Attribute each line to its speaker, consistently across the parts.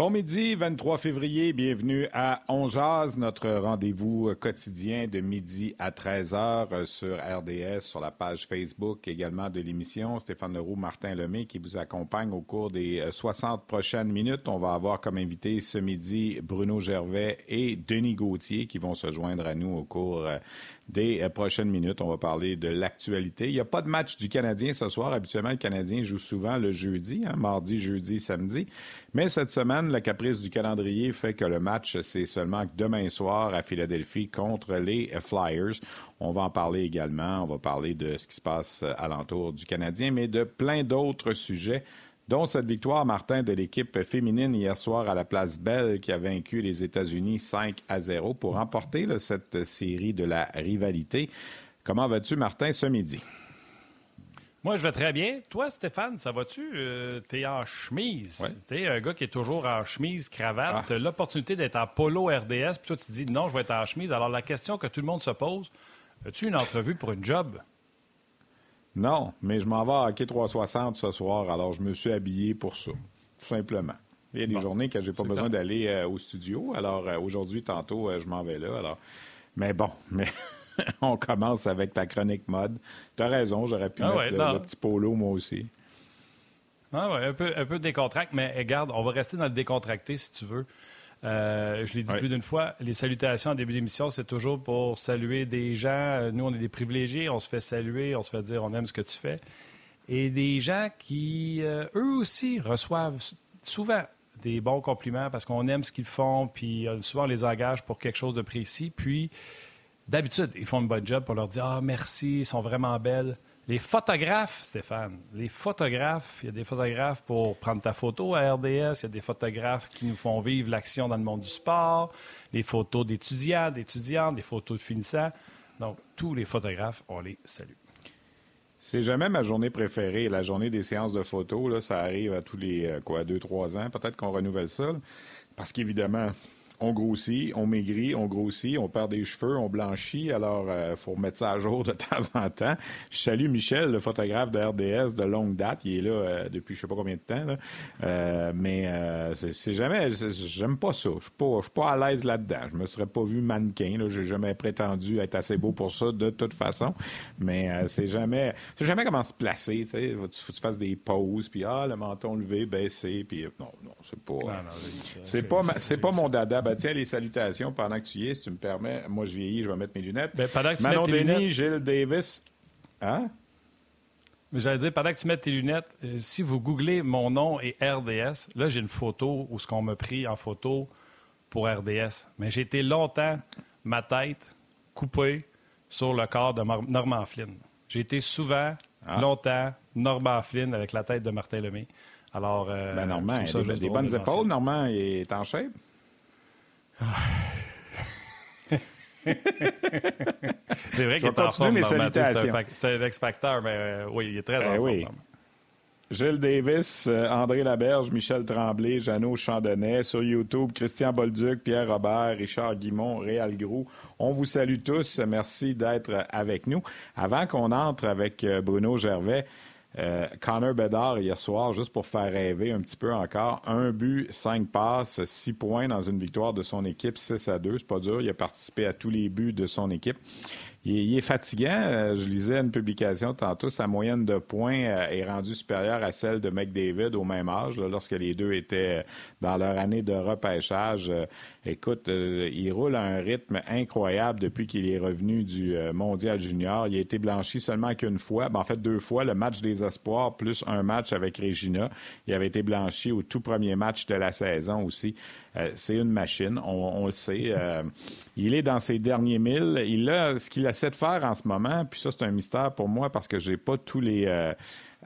Speaker 1: Bon midi, 23 février, bienvenue à On notre rendez-vous quotidien de midi à 13h sur RDS, sur la page Facebook également de l'émission. Stéphane Leroux, Martin Lemay qui vous accompagne au cours des 60 prochaines minutes. On va avoir comme invité ce midi Bruno Gervais et Denis Gauthier qui vont se joindre à nous au cours des euh, prochaines minutes. On va parler de l'actualité. Il n'y a pas de match du Canadien ce soir. Habituellement, le Canadien joue souvent le jeudi, hein, mardi, jeudi, samedi. Mais cette semaine, la caprice du calendrier fait que le match, c'est seulement demain soir à Philadelphie contre les Flyers. On va en parler également. On va parler de ce qui se passe alentour du Canadien, mais de plein d'autres sujets dont cette victoire, Martin, de l'équipe féminine hier soir à la place Belle qui a vaincu les États-Unis 5 à 0 pour remporter cette série de la rivalité. Comment vas-tu, Martin, ce midi?
Speaker 2: Moi, je vais très bien. Toi, Stéphane, ça va-tu? Euh, t'es en chemise. T'es un gars qui est toujours en chemise, cravate. Ah. L'opportunité d'être en polo RDS, puis toi, tu dis non, je vais être en chemise. Alors, la question que tout le monde se pose, as-tu une entrevue pour une job?
Speaker 1: Non, mais je m'en vais à Hockey 360 ce soir, alors je me suis habillé pour ça, tout simplement. Il y a des journées que j'ai pas besoin d'aller euh, au studio, alors euh, aujourd'hui, tantôt, euh, je m'en vais là. Alors... Mais bon, mais on commence avec ta chronique mode. Tu as raison, j'aurais pu ah mettre le, petit polo moi aussi.
Speaker 2: Ah ouais, un peu, un peu décontracté, mais regarde, on va rester dans le décontracté si tu veux. Euh, je l'ai dit plus d'une fois, les salutations en début d'émission, c'est toujours pour saluer des gens. Euh, nous, on est des privilégiés, on se fait saluer, on se fait dire on aime ce que tu fais. Et des gens qui, euh, eux aussi, reçoivent souvent des bons compliments parce qu'on aime ce qu'ils font, puis souvent on les engage pour quelque chose de précis. Puis, d'habitude, ils font une bonne job pour leur dire Ah, merci, ils sont vraiment belles. Les photographes, Stéphane, les photographes, il y a des photographes pour prendre ta photo à RDS, il y a des photographes qui nous font vivre l'action dans le monde du sport, les photos d'étudiants, d'étudiantes, des photos de finissants. Donc, tous les photographes, on les salue.
Speaker 1: C'est jamais ma journée préférée, la journée des séances de photos. Là, ça arrive à tous les euh, quoi, deux, trois ans. Peut-être qu'on renouvelle ça. parce qu'évidemment, on grossit, on maigrit, on grossit, on perd des cheveux, on blanchit. Alors, il euh, faut remettre ça à jour de temps en temps. Je salue Michel, le photographe de RDS de longue date. Il est là euh, depuis je sais pas combien de temps. Euh, mais c'est jamais... J'aime pas ça. Je suis pas, pas à l'aise là-dedans. Je me serais pas vu mannequin. Je J'ai jamais prétendu être assez beau pour ça, de toute façon. Mais c'est jamais... C'est jamais comment se placer. Tu sais, faut que tu fasses des poses, puis ah, le menton levé, baissé, puis non, non, c'est pas... c'est pas, c'est pas mon dada ben, tiens, les salutations pendant que tu y es, si tu me permets. Moi, je vieillis, je vais mettre mes lunettes.
Speaker 2: Ben, pendant que tu Manon
Speaker 1: Denis, Gilles Davis. Hein?
Speaker 2: Mais j'allais dire, pendant que tu mets tes lunettes, euh, si vous googlez mon nom et RDS, là, j'ai une photo où ce qu'on m'a pris en photo pour RDS. Mais j'ai été longtemps, ma tête coupée sur le corps de Norman Flynn. J'ai été souvent, ah. longtemps, Norman Flynn avec la tête de Martin Lemay. Alors,
Speaker 1: euh, ben Normand, il a des bonnes épaules. Normand il est en shape?
Speaker 2: C'est vrai qu'il est en forme, mes salutations. C'est un X-Factor, mais euh, oui, il est très ben en oui.
Speaker 1: Gilles Davis, euh, André Laberge, Michel Tremblay, Jeannot Chandonnet, sur YouTube, Christian Bolduc, Pierre Robert, Richard Guimont, Réal Grou. On vous salue tous. Merci d'être avec nous. Avant qu'on entre avec euh, Bruno Gervais, euh, Connor Bedard, hier soir, juste pour faire rêver un petit peu encore, un but, cinq passes, six points dans une victoire de son équipe, 6 à 2. C'est pas dur. Il a participé à tous les buts de son équipe. Il, est fatigant. Euh, je lisais une publication tantôt. Sa moyenne de points euh, est rendue supérieure à celle de McDavid au même âge, lorsque les deux étaient dans leur année de repêchage. Écoute, il roule à un rythme incroyable depuis qu'il est revenu du Mondial Junior. Il a été blanchi seulement qu'une fois. Ben, en fait, deux fois. Le match des espoirs plus un match avec Regina. Il avait été blanchi au tout premier match de la saison aussi. Euh, c'est une machine, on, le sait. Euh, il est dans ses derniers milles. Il a ce qu'il essaie de faire en ce moment, puis ça, c'est un mystère pour moi parce que j'ai pas tous les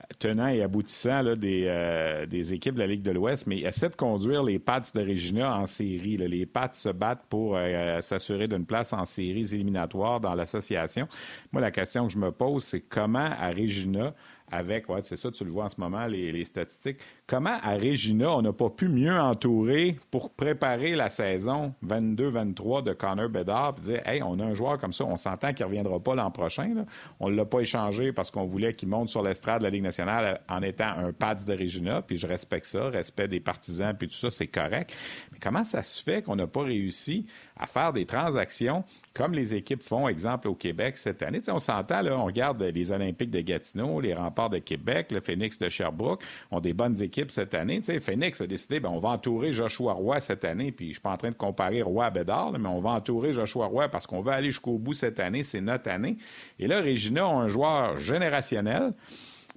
Speaker 1: euh, tenants et aboutissants des, des, équipes de la Ligue de l'Ouest, mais essaie de conduire les Pats de Regina en série. Les Pats se battent pour s'assurer d'une place en séries éliminatoires dans l'association. Moi, la question que je me pose, c'est comment à Regina avec, ouais, c'est ça, tu le vois en ce moment, les, statistiques. Comment à Regina, on n'a pas pu mieux entourer pour préparer la saison 22-23 de Connor Bedard, puis dire, hey, on a un joueur comme ça, on s'entend qu'il ne reviendra pas l'an prochain. On ne l'a pas échangé parce qu'on voulait qu'il monte sur l'estrade de la Ligue nationale en étant un Pats de Regina, puis je respecte ça, respect des partisans, puis tout ça, c'est correct. Mais comment ça se fait qu'on n'a pas réussi à faire des transactions comme les équipes font, exemple, au Québec cette année. on s'entend, là, on regarde les Olympiques de Gatineau, les remparts de Québec, le Phoenix de Sherbrooke, ont des bonnes équipes cette année. sais, Phoenix a décidé, ben, on va entourer Joshua Roy cette année, puis je suis pas en train de comparer Roy à Bédard, mais on va entourer Joshua Roy parce qu'on veut aller jusqu'au bout cette année, c'est notre année. Et là, Regina a un joueur générationnel.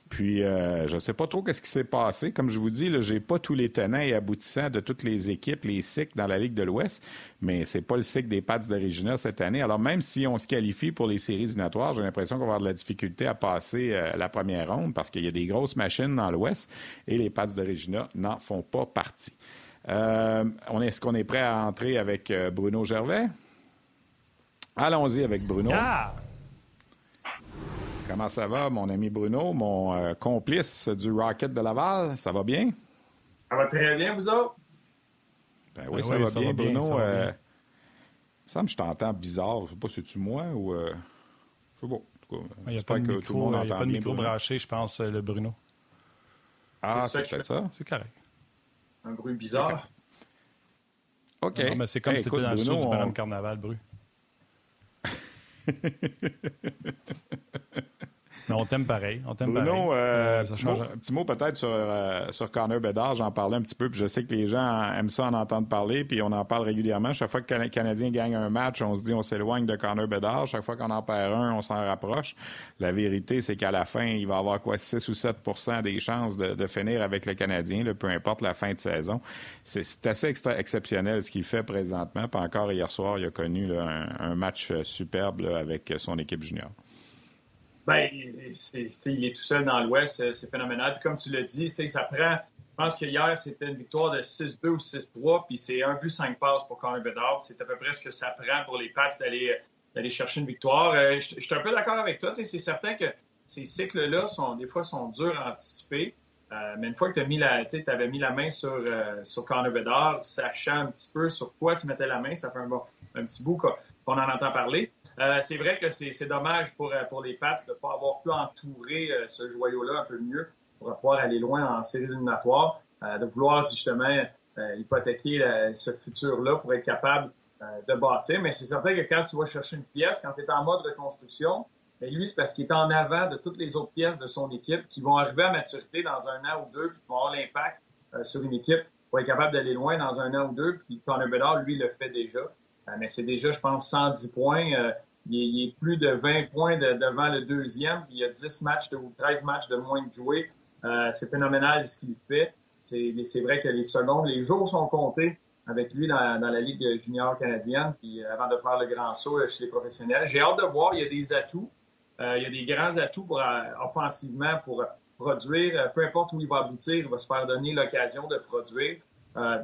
Speaker 1: Puis, euh, je ne sais pas trop qu'est-ce qui s'est passé. Comme je vous dis, je n'ai pas tous les tenants et aboutissants de toutes les équipes, les cycles dans la Ligue de l'Ouest, mais c'est pas le cycle des Pats de Regina cette année. Alors, même si on se qualifie pour les séries éliminatoires, j'ai l'impression qu'on va avoir de la difficulté à passer euh, la première ronde parce qu'il y a des grosses machines dans l'Ouest et les Pats de Regina n'en font pas partie. Euh, est-ce qu'on est prêt à entrer avec Bruno Gervais? Allons-y avec Bruno.
Speaker 2: Ah!
Speaker 1: Comment ça va, mon ami Bruno, mon euh, complice du Rocket de Laval? Ça va bien?
Speaker 3: Ça va très bien, vous autres?
Speaker 1: Ben oui, ça, va, bien, Bruno. Euh, il me semble que je t'entends bizarre. Je ne sais pas si c'est-tu moi ou. Euh, je sais pas.
Speaker 2: Il n'y a pas de micro, il y a pas de micro branché, je pense, le Bruno.
Speaker 1: Ah, c'est peut-être ça.
Speaker 2: C'est correct.
Speaker 3: Un bruit bizarre.
Speaker 1: OK.
Speaker 2: mais c'est comme si c'était dans le sud du Madame Carnaval, Bru. Mais on t'aime pareil. On t'aime
Speaker 1: Bruno, euh, un petit mot peut-être sur, euh, sur Connor Bedard. J'en parlais un petit peu, puis je sais que les gens aiment ça en entendre parler, puis on en parle régulièrement. Chaque fois que le Canadien gagne un match, on se dit on s'éloigne de Connor Bedard. Chaque fois qu'on en perd un, on s'en rapproche. La vérité, c'est qu'à la fin, il va avoir quoi 6 ou 7% des chances de, finir avec le Canadien, peu importe la fin de saison. C'est assez exceptionnel ce qu'il fait présentement. Puis encore hier soir, il a connu un, match superbe avec son équipe junior.
Speaker 3: Ben, il est tout seul dans l'Ouest, euh, c'est phénoménal. Puis comme tu l'as dit, ça prend. Je pense que hier, c'était une victoire de 6-2 ou 6-3, puis c'est un but, cinq passes pour Connor Bedard. C'est à peu près ce que ça prend pour les Pats d'aller d'aller chercher une victoire. Euh, je, suis un peu d'accord avec toi. C'est certain que ces cycles-là, sont des fois, sont durs à anticiper. Euh, mais une fois que tu avais mis la main sur, sur Connor Bedard, sachant un petit peu sur quoi tu mettais la main, ça fait un, bon, un petit bout qu'on en entend parler. Euh, c'est vrai que c'est dommage pour, euh, pour les Pats de ne pas avoir pu entourer euh, ce joyau-là un peu mieux pour pouvoir aller loin en série éliminatoire, de vouloir justement hypothéquer ce futur-là pour être capable de bâtir. Mais c'est certain que quand tu vas chercher une pièce, quand tu es en mode reconstruction, ben, lui, c'est parce qu'il est en avant de toutes les autres pièces de son équipe qui vont arriver à maturité dans un an ou deux, qui vont avoir l'impact sur une équipe pour être capable d'aller loin dans un an ou deux. Puis Connor Bedard, lui, le fait déjà. Mais c'est déjà, je pense, 110 points. Il est, plus de 20 points devant le deuxième. il y a 10 matchs ou 13 matchs de moins de jouer. Euh, c'est phénoménal ce qu'il fait. C'est vrai que les secondes, les jours sont comptés avec lui dans, la Ligue junior canadienne, puis euh, avant de faire le grand saut euh, chez les professionnels. J'ai hâte de voir, il y a des atouts. il y a des grands atouts pour, offensivement pour produire. Peu importe où il va aboutir, il va se faire donner l'occasion de produire.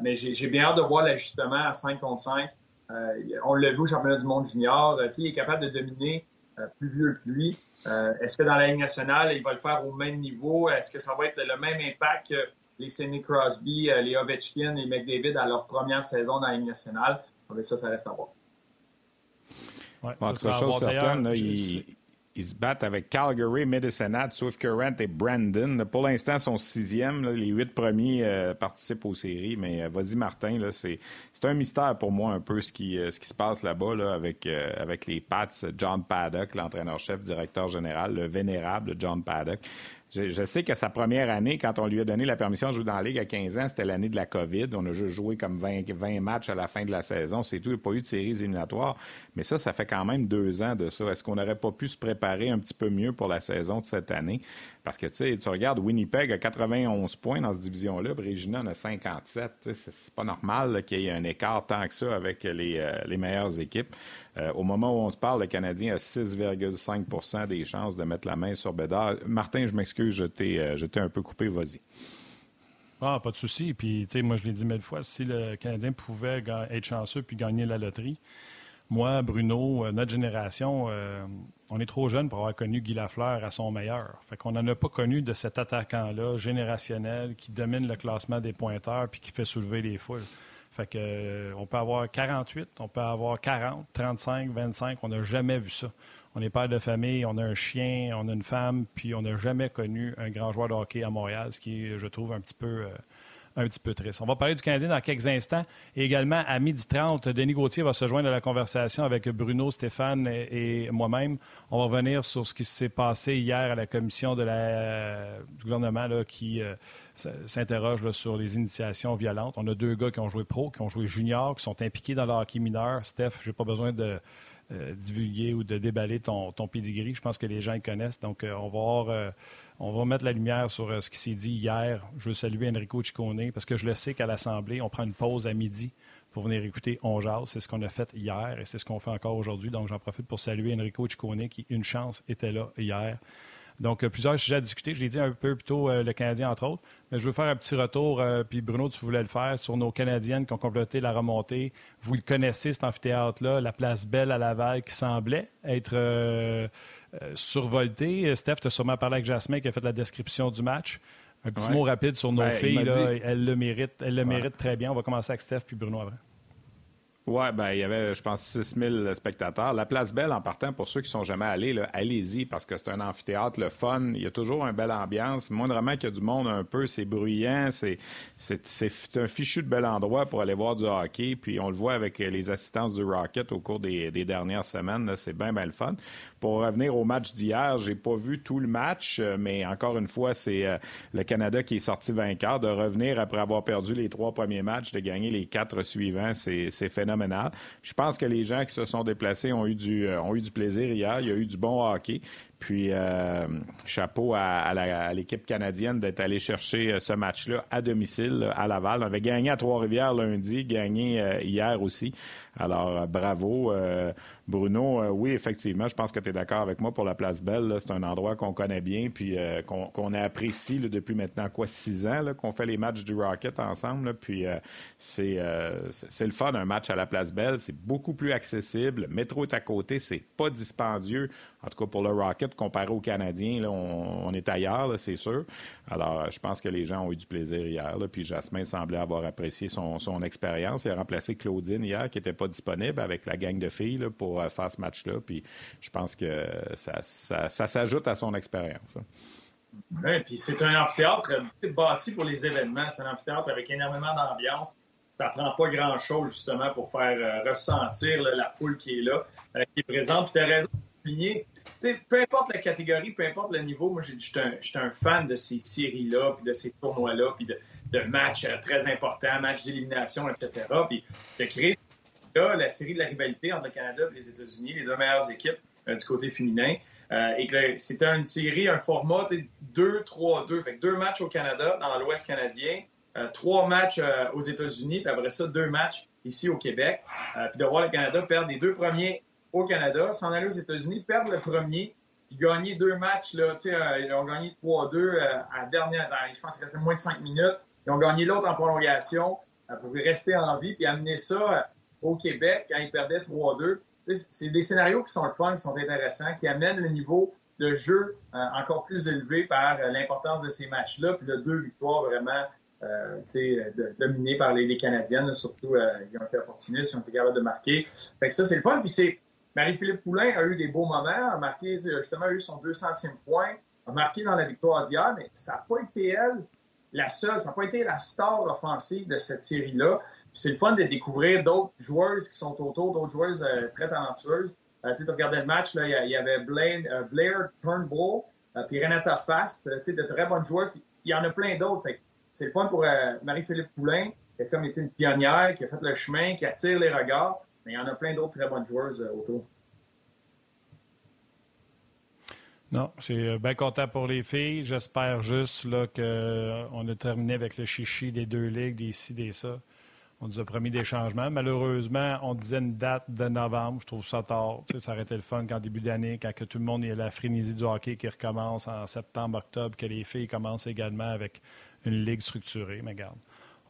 Speaker 3: mais j'ai bien hâte de voir l'ajustement à 5 contre 5 euh, on l'a vu au championnat du monde junior. Euh, il est capable de dominer euh, plus vieux que lui. Est-ce que dans la Ligue nationale, il va le faire au même niveau? Est-ce que ça va être le même impact que les Sidney Crosby, les Ovechkin et McDavid à leur première saison dans la Ligue nationale? Ça, ça reste à voir.
Speaker 1: Ouais, chose certaine, il, ils se battent avec Calgary, Medicine Swift Current et Brandon. Pour l'instant, son sixième. les huit premiers euh, participent aux séries. Mais euh, vas-y, Martin, c'est, un mystère pour moi un peu ce qui, euh, ce qui se passe là-bas avec, avec les Pats. John Paddock, l'entraîneur-chef, directeur général, le vénérable John Paddock. Je, sais que sa première année, quand on lui a donné la permission de jouer dans la Ligue à 15 ans, c'était l'année de la COVID. On a juste joué comme 20, 20 matchs à la fin de la saison. C'est tout. Il n'y a pas eu de séries éliminatoires. Mais ça, ça fait quand même deux ans de ça. Est-ce qu'on n'aurait pas pu se préparer un petit peu mieux pour la saison de cette année? Parce que, tu regardes Winnipeg a 91 points dans cette division-là, Regina en a 57. C'est pas normal qu'il y ait un écart tant que ça avec les, euh, meilleures équipes. Euh, au moment où on se parle, le Canadien a 6,5% des chances de mettre la main sur Bédard. Martin, je m'excuse, t'ai euh, un peu coupé, vas-y.
Speaker 2: Ah, pas de souci. Puis, tu sais, moi, je l'ai dit mille fois, si le Canadien pouvait être chanceux puis gagner la loterie, moi, Bruno, euh, notre génération, on est trop jeune pour avoir connu Guy Lafleur à son meilleur. Fait qu'on n'en a pas connu de cet attaquant-là, générationnel, qui domine le classement des pointeurs puis qui fait soulever les foules. Fait que, on peut avoir 48, on peut avoir 40, 35, 25. On n'a jamais vu ça. On est père de famille, on a un chien, on a une femme, puis on n'a jamais connu un grand joueur de hockey à Montréal, ce qui je trouve, un petit peu un petit peu triste. On va parler du Canadien dans quelques instants. Et également, à 12h30, Denis Gauthier va se joindre à la conversation avec Bruno, Stéphane et, moi-même. On va revenir sur ce qui s'est passé hier à la commission de la, du gouvernement qui euh, s'interroge sur les initiations violentes. On a deux gars qui ont joué pro, qui ont joué junior, qui sont impliqués dans le hockey mineur. Steph, je n'ai pas besoin de euh, divulguer ou de déballer ton, ton pedigree. Je pense que les gens le connaissent. Donc, euh, on va voir on va mettre la lumière sur euh, ce qui s'est dit hier. Je veux saluer Enrico Ciccone parce que je le sais qu'à l'Assemblée, on prend une pause à midi pour venir écouter On. C'est ce qu'on a fait hier et c'est ce qu'on fait encore aujourd'hui. Donc, j'en profite pour saluer Enrico Ciccone qui, une chance, était là hier. Donc, euh, plusieurs sujets à discuter. Je l'ai dit un peu plus tôt, euh, le Canadien, entre autres. Mais je veux faire un petit retour, puis Bruno, tu voulais le faire, sur nos Canadiennes qui ont complété la remontée. Vous le connaissez, cet amphithéâtre-là, la place Belle à Laval, qui semblait être euh, survolté. Steph, tu as sûrement parlé avec Jasmine qui a fait la description du match. Un petit mot rapide sur nos ben, filles. elles le méritent, elles le méritent très bien. On va commencer avec Steph puis Bruno après.
Speaker 1: Oui, ben, il y avait, je pense, 6 000 spectateurs. La Place Belle, en partant, pour ceux qui sont jamais allés, allez-y, parce que c'est un amphithéâtre, le fun. Il y a toujours une belle ambiance. Moindrement qu'il y a du monde un peu, c'est bruyant, c'est, c'est, un fichu de bel endroit pour aller voir du hockey. Puis on le voit avec les assistances du Rocket au cours des, dernières semaines. c'est bien, bien le fun. Pour revenir au match d'hier, j'ai pas vu tout le match, euh, mais encore une fois, c'est euh, le Canada qui est sorti vainqueur. De revenir après avoir perdu les trois premiers matchs, de gagner les quatre suivants, c'est, phénoménal. Je pense que les gens qui se sont déplacés ont eu du, euh, ont eu du plaisir hier. Il y a eu du bon hockey. Puis, euh, chapeau à, l'équipe canadienne d'être allé chercher euh, ce match-là à domicile à Laval. On avait gagné à Trois-Rivières lundi, gagné euh, hier aussi. Alors, bravo. Bruno, oui, effectivement, je pense que tu es d'accord avec moi pour la Place Belle. C'est un endroit qu'on connaît bien, puis qu'on apprécie depuis maintenant, quoi, six ans, qu'on fait les matchs du Rocket ensemble. puis, c'est le fun, un match à la Place Belle. C'est beaucoup plus accessible. Le métro est à côté, c'est pas dispendieux. En tout cas, pour le Rocket, comparé aux Canadiens, on, est ailleurs, c'est sûr. Alors, je pense que les gens ont eu du plaisir hier. puis Jasmin semblait avoir apprécié son, expérience. Il a remplacé Claudine hier, qui n'était pas disponible avec la gang de filles pour euh, faire ce match-là. Puis je pense que ça, s'ajoute à son expérience. Hein.
Speaker 3: Oui, puis c'est un amphithéâtre bâti pour les événements. C'est un amphithéâtre avec énormément d'ambiance ça prend pas grand-chose, justement, pour faire euh, ressentir la foule qui est là, euh, qui est présente. tu as raison de souligner peu importe la catégorie, peu importe le niveau, moi, je suis un, fan de ces séries-là, puis de ces tournois-là, puis de, matchs euh, très importants, matchs d'élimination, etc. Puis de créer la série de la rivalité entre le Canada et les États-Unis, les deux meilleures équipes euh, du côté féminin. Euh, et que c'était une série, un format 2-3-2. Fait deux matchs au Canada, dans l'Ouest canadien, trois matchs aux États-Unis, puis après ça, deux matchs ici au Québec. puis de voir le Canada perdre les deux premiers au Canada, s'en aller aux États-Unis, perdre le premier, puis gagner deux matchs. Là, euh, ils ont gagné 3-2 euh, à dernière, je pense qu'il restait moins de cinq minutes. Ils ont gagné l'autre en prolongation euh, pour rester en vie, puis amener ça au Québec quand ils perdaient 3-2. C'est des scénarios qui sont le fun, qui sont intéressants, qui amènent le niveau de jeu encore plus élevé par l'importance de ces matchs-là, puis de deux victoires vraiment euh, dominées par les, Canadiennes, surtout ils ont été opportunistes, ils ont été capables de marquer. Fait que ça, c'est le fun. Puis c'est Marie-Philippe Poulain a eu des beaux moments, a marqué, justement, a eu son 200e point, a marqué dans la victoire d'hier, mais ça n'a pas été elle la seule, ça n'a pas été la star offensive de cette série-là. C'est le fun de découvrir d'autres joueuses qui sont autour, d'autres joueuses euh, très talentueuses. Euh, tu regardais le match, il y, avait Blaine, euh, Blair Turnbull, euh, puis Renata Fast, de très bonnes joueuses. Il y en a plein d'autres. C'est le fun pour Marie-Philippe Poulain, qui a comme été une pionnière, qui a fait le chemin, qui attire les regards. Mais il y en a plein d'autres très bonnes joueuses euh, autour.
Speaker 2: Non, suis euh, bien content pour les filles. J'espère juste qu'on euh, a terminé avec le chichi des deux ligues, des ci, des ça. On nous a promis des changements. Malheureusement, on disait une date de novembre. Je trouve ça tard. ça aurait été le fun qu'en début d'année, quand tout le monde ait la frénésie du hockey qui recommence en septembre, octobre, que les filles commencent également avec une ligue structurée. Mais garde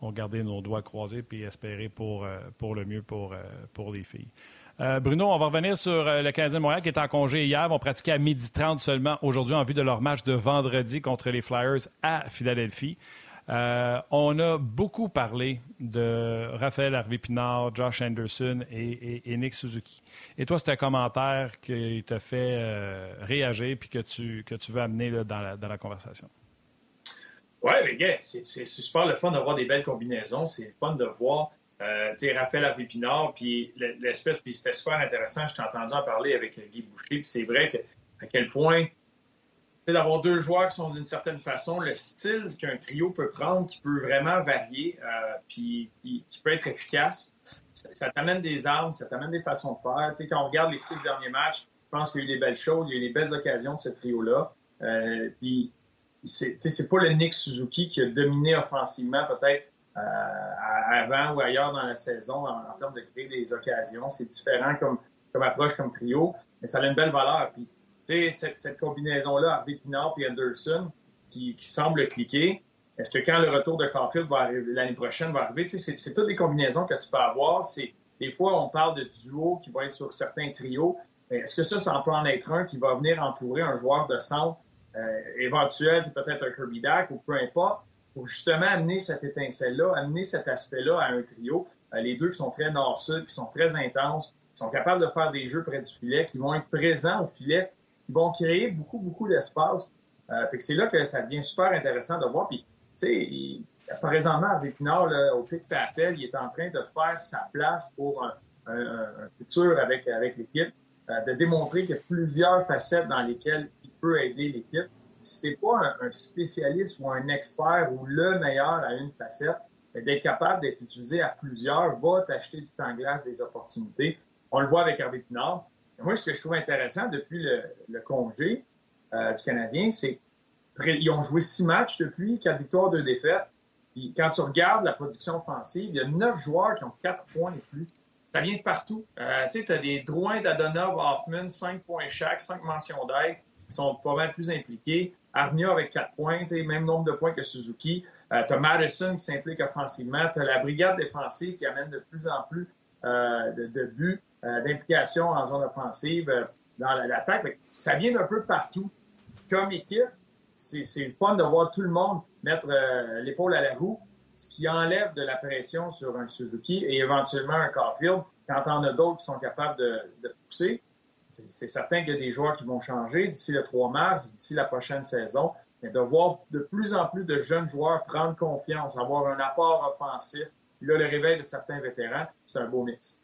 Speaker 2: on garder nos doigts croisés puis espérer pour, euh, pour le mieux pour, euh, pour les filles. Euh, Bruno, on va revenir sur le Canadien de Montréal qui est en congé hier. Ils vont pratiquer à 12h30 seulement aujourd'hui en vue de leur match de vendredi contre les Flyers à Philadelphie. On a beaucoup parlé de Raphaël Harvey-Pinard, Josh Anderson et, Nick Suzuki. Et toi, c'est un commentaire qui t'a fait réagir puis que tu, que tu veux amener dans la conversation.
Speaker 3: Oui, mais gars, c'est super le fun d'avoir des belles combinaisons. C'est le fun de voir euh, Raphaël Harvey-Pinard, puis l'espèce, puis c'était super intéressant. Je t'ai entendu en parler avec Guy Boucher, puis c'est vrai que, à quel point d'avoir deux joueurs qui sont d'une certaine façon, le style qu'un trio peut prendre, qui peut vraiment varier, euh, puis qui, peut être efficace. Ça, t'amène des armes, ça t'amène des façons de faire. quand on regarde les six derniers matchs, je pense qu'il y a eu des belles choses, il y a eu des belles occasions de ce trio-là. Euh, puis c'est, c'est pas le Nick Suzuki qui a dominé offensivement peut-être euh, avant ou ailleurs dans la saison en, termes de créer des occasions. C'est différent comme, comme approche, comme trio, mais ça a une belle valeur. Puis cette, cette combinaison-là, Harvey Pinard et Anderson, qui, qui, semble cliquer, est-ce que quand le retour de Caulfield va arriver l'année prochaine va arriver, c'est toutes les combinaisons que tu peux avoir. Des fois, on parle de duo qui va être sur certains trios. Est-ce que ça, ça peut en être un qui va venir entourer un joueur de centre éventuel, peut-être un Kirby Dack ou peu importe, pour justement amener cette étincelle-là, amener cet aspect-là à un trio. Euh, les deux qui sont très nord-sud, qui sont très intenses, qui sont capables de faire des jeux près du filet, qui vont être présents au filet ils vont créer beaucoup, beaucoup d'espace. Euh, c'est là que ça devient super intéressant de voir. Puis, tu sais, présentement, avec Nord, au pic Papel, il est en train de faire sa place pour un, futur avec, avec l'équipe, euh, de démontrer qu'il y a plusieurs facettes dans lesquelles peut aider l'équipe. Si t'es pas un, spécialiste ou un expert ou le meilleur à une facette, d'être capable d'être utilisé à plusieurs va t'acheter du temps glace, des opportunités. On le voit avec Hervé Pinard. Moi, ce que je trouve intéressant depuis le, congé euh, du Canadien, c'est qu'ils ont joué six matchs depuis, quatre victoires, deux défaites. Puis quand tu regardes la production offensive, il y a neuf joueurs qui ont quatre points et plus. Ça vient de partout. Euh, tu as des Drouin, d'Adonov, Hoffman, cinq points chaque, cinq mentions d'aide, sont pas mal plus impliqués. Arnia avec quatre points, même nombre de points que Suzuki. Euh, tu as Madison qui s'implique offensivement. Tu as la brigade défensive qui amène de plus en plus de, de buts. Euh, d'implication en zone offensive euh, dans l'attaque. Ça vient d'un peu partout. Comme équipe, c'est fun de voir tout le monde mettre euh, l'épaule à la roue, ce qui enlève de la pression sur un Suzuki et éventuellement un Caulfield quand on a d'autres qui sont capables de pousser. C'est certain qu'il y a des joueurs qui vont changer d'ici le 3 mars, d'ici la prochaine saison. Mais de voir de plus en plus de jeunes joueurs prendre confiance, avoir un apport offensif, puis là, le réveil de certains vétérans, c'est un beau mix.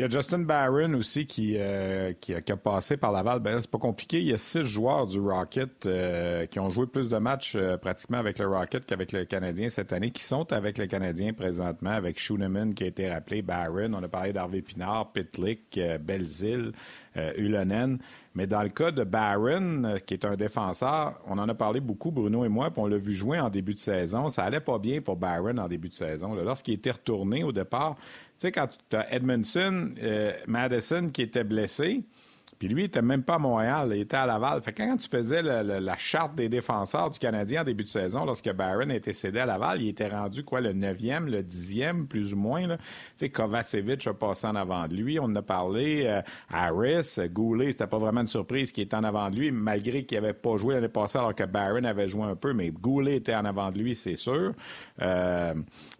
Speaker 1: Il y a Justin Barron aussi qui, euh, qui, a, passé par Laval. Ben, c'est pas compliqué. Il y a six joueurs du Rocket euh, qui ont joué plus de matchs euh, pratiquement avec le Rocket qu'avec le Canadien cette année, qui sont avec le Canadien présentement, avec Schooneman qui a été rappelé, Barron, on a parlé d'Harvey Pinard, Pitlick, Belzil, Ulonen. Mais dans le cas de Barron, euh, qui est un défenseur, on en a parlé beaucoup, Bruno et moi, puis on l'a vu jouer en début de saison. Ça allait pas bien pour Barron en début de saison. Lorsqu'il était retourné au départ, sais, quand tu as Edmondson, euh, Madison qui était blessé, puis lui, il n'était même pas à Montréal, il était à Laval. Fait que quand tu faisais la charte des défenseurs du Canadien en début de saison, lorsque Barron été cédé à Laval, il était rendu quoi, le 9e, le 10e, plus ou moins. Tu sais, Kovacevic a passé en avant de lui. On en a parlé. Euh, Harris, Goulet, c'était pas vraiment une surprise qu'il était en avant de lui, malgré qu'il n'avait pas joué l'année passée alors que Barron avait joué un peu, mais Goulet était en avant de lui, c'est sûr. Euh,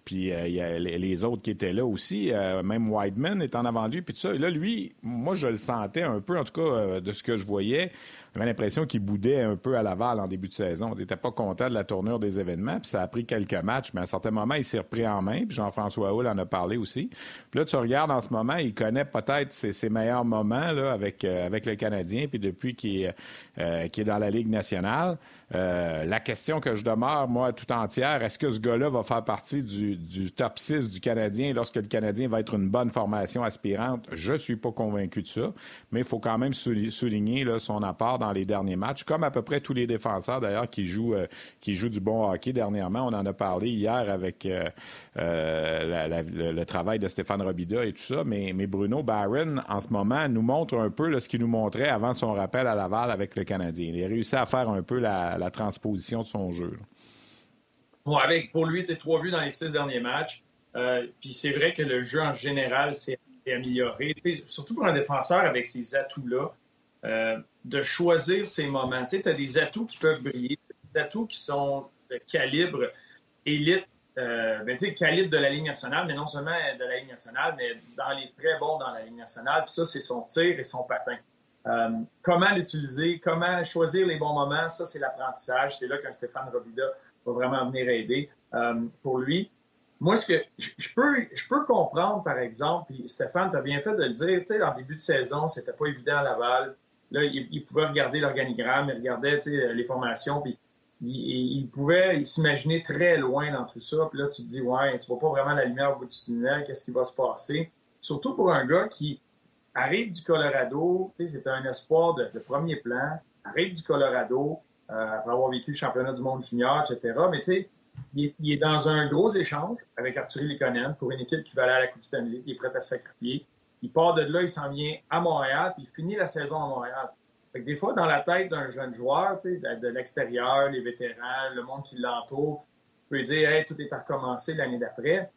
Speaker 1: puis euh, il y a les autres qui étaient là aussi. Même Whiteman est en avant de lui. Puis tout ça. là, lui, moi, je le sentais un peu, tout cas, euh, de ce que je voyais. J'avais l'impression qu'il boudait un peu à Laval en début de saison. Il n'était pas content de la tournure des événements, puis ça a pris quelques matchs, mais à un certain moment, il s'est repris en main, puis Jean-François Houle en a parlé aussi. Puis là, tu regardes en ce moment, il connaît peut-être ses, meilleurs moments là, avec, avec le Canadien, puis depuis qu'il est, est dans la Ligue nationale. Euh, la question que je demeure, moi, tout entière, est-ce que ce gars-là va faire partie du, top 6 du Canadien lorsque le Canadien va être une bonne formation aspirante? Je ne suis pas convaincu de ça, mais il faut quand même souligner son apport dans les derniers matchs, comme à peu près tous les défenseurs d'ailleurs qui jouent, euh, qui jouent du bon hockey dernièrement. On en a parlé hier avec euh, le, travail de Stéphane Robida et tout ça, mais, Bruno Barron, en ce moment, nous montre un peu ce qu'il nous montrait avant son rappel à Laval avec le Canadien. Il a réussi à faire un peu la transposition de son jeu.
Speaker 3: avec, pour lui, trois vues dans les six derniers matchs. Euh, puis c'est vrai que le jeu en général s'est amélioré, surtout pour un défenseur avec ces atouts-là, euh, de choisir ses moments. Tu as des atouts qui peuvent briller. atouts qui sont de calibre élite, euh, ben, calibre de la Ligue nationale, mais non seulement de la Ligue nationale, mais dans les très bons dans la Ligue nationale. Puis ça, c'est son tir et son patin. Euh, comment l'utiliser, comment choisir les bons moments, ça, c'est l'apprentissage. C'est là qu'un Stéphane Robida va vraiment venir aider euh, pour lui. Moi, ce que je peux, je peux comprendre, par exemple, puis Stéphane, tu as bien fait de le dire, tu sais, en début de saison, c'était pas évident à Laval. Là, il, pouvait regarder l'organigramme, il regardait les formations, puis il, pouvait s'imaginer très loin dans tout ça. Puis là, tu te dis, ouais, tu vois pas vraiment la lumière au bout du tunnel, qu'est-ce qui va se passer? Surtout pour un gars qui arrive du Colorado, c'est un espoir de, premier plan, arrive du Colorado, euh, après avoir vécu le championnat du monde junior, etc. Mais tu sais, il, est dans un gros échange avec Arthur Lekonen pour une équipe qui va aller à la Coupe Stanley, qui est prête à sacrifier. Il part de là, il s'en vient à Montréal, puis il finit la saison à Montréal. Fait que des fois, dans la tête d'un jeune joueur, de, l'extérieur, les vétérans, le monde qui l'entoure, tu peux dire hey, tout est à recommencer l'année d'après.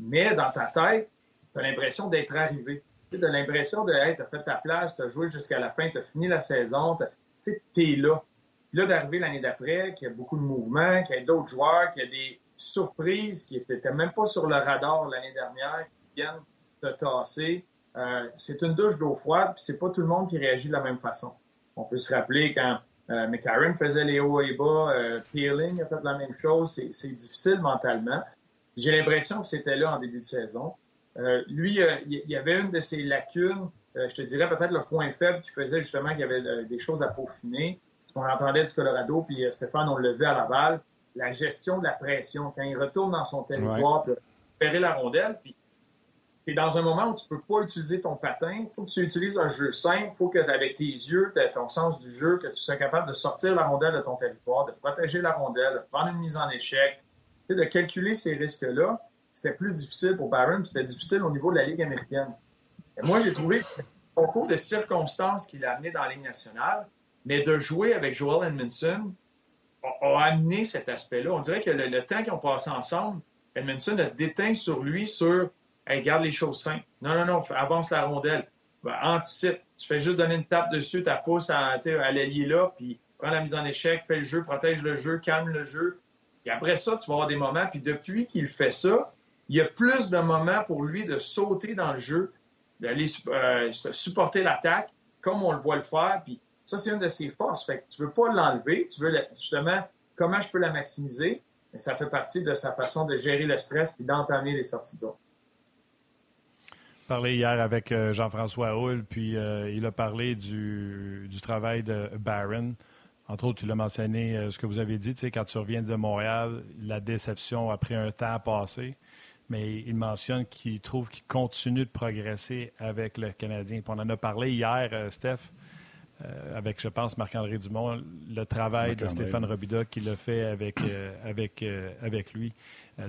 Speaker 3: Mais dans ta tête, tu as l'impression d'être arrivé. Tu as l'impression de hey, tu as fait ta place, tu as joué jusqu'à la fin, tu as fini la saison, tu es là. Puis là, d'arriver l'année d'après, qu'il y a beaucoup de mouvements, qu'il y a d'autres joueurs, qu'il y a des surprises qui n'étaient même pas sur le radar l'année dernière, qui viennent te tasser. Euh, c'est une douche d'eau froide, puis c'est pas tout le monde qui réagit de la même façon. On peut se rappeler quand euh, McCarron faisait les hauts et bas, euh, Peeling a fait la même chose. C'est difficile mentalement. J'ai l'impression que c'était là en début de saison. Euh, lui, il y avait une de ses lacunes, je te dirais peut-être le point faible qui faisait justement qu'il y avait des choses à peaufiner. Ce qu'on entendait du Colorado, puis Stéphane, on le vu à Laval, la gestion de la pression. Quand il retourne dans son territoire, ouais. faire la rondelle, puis tu dans un moment où tu peux pas utiliser ton patin. Il faut que tu utilises un jeu simple. Il faut que, avec tes yeux, ton sens du jeu, que tu sois capable de sortir la rondelle de ton territoire, de protéger la rondelle, de prendre une mise en échec, de calculer ces risques-là. C'était plus difficile pour Barron, c'était difficile au niveau de la Ligue américaine. Et moi, j'ai trouvé au cours des circonstances qu'il a amené dans la Ligue nationale, mais de jouer avec Joel Edmondson a, amené cet aspect-là. On dirait que le, le temps qu'ils ont passé ensemble, Edmondson a déteint sur lui sur Hey, garde les choses simples. Non, non, non, avance la rondelle. Ben, anticipe. Tu fais juste donner une tape dessus, ta pousse à, à l'allié là, puis prends la mise en échec, fais le jeu, protège le jeu, calme le jeu. Et après ça, tu vas avoir des moments. Puis depuis qu'il fait ça, il y a plus de moments pour lui de sauter dans le jeu, d'aller euh, supporter l'attaque, comme on le voit le faire. Puis ça, c'est une de ses forces. Fait que tu veux pas l'enlever, tu veux justement comment je peux la maximiser? Et ça fait partie de sa façon de gérer le stress puis d'entamer les sorties de
Speaker 2: parlé hier avec euh, Jean-François Hull, puis euh, il a parlé du, travail de Barron. Entre autres, il a mentionné euh, ce que vous avez dit, quand tu reviens de Montréal, la déception après un temps passé. Mais il mentionne qu'il trouve qu'il continue de progresser avec le Canadien. on en a parlé hier, Steph, avec, je pense, Marc-André Dumont, le travail de Stéphane Robida qu'il a fait avec, avec, avec lui.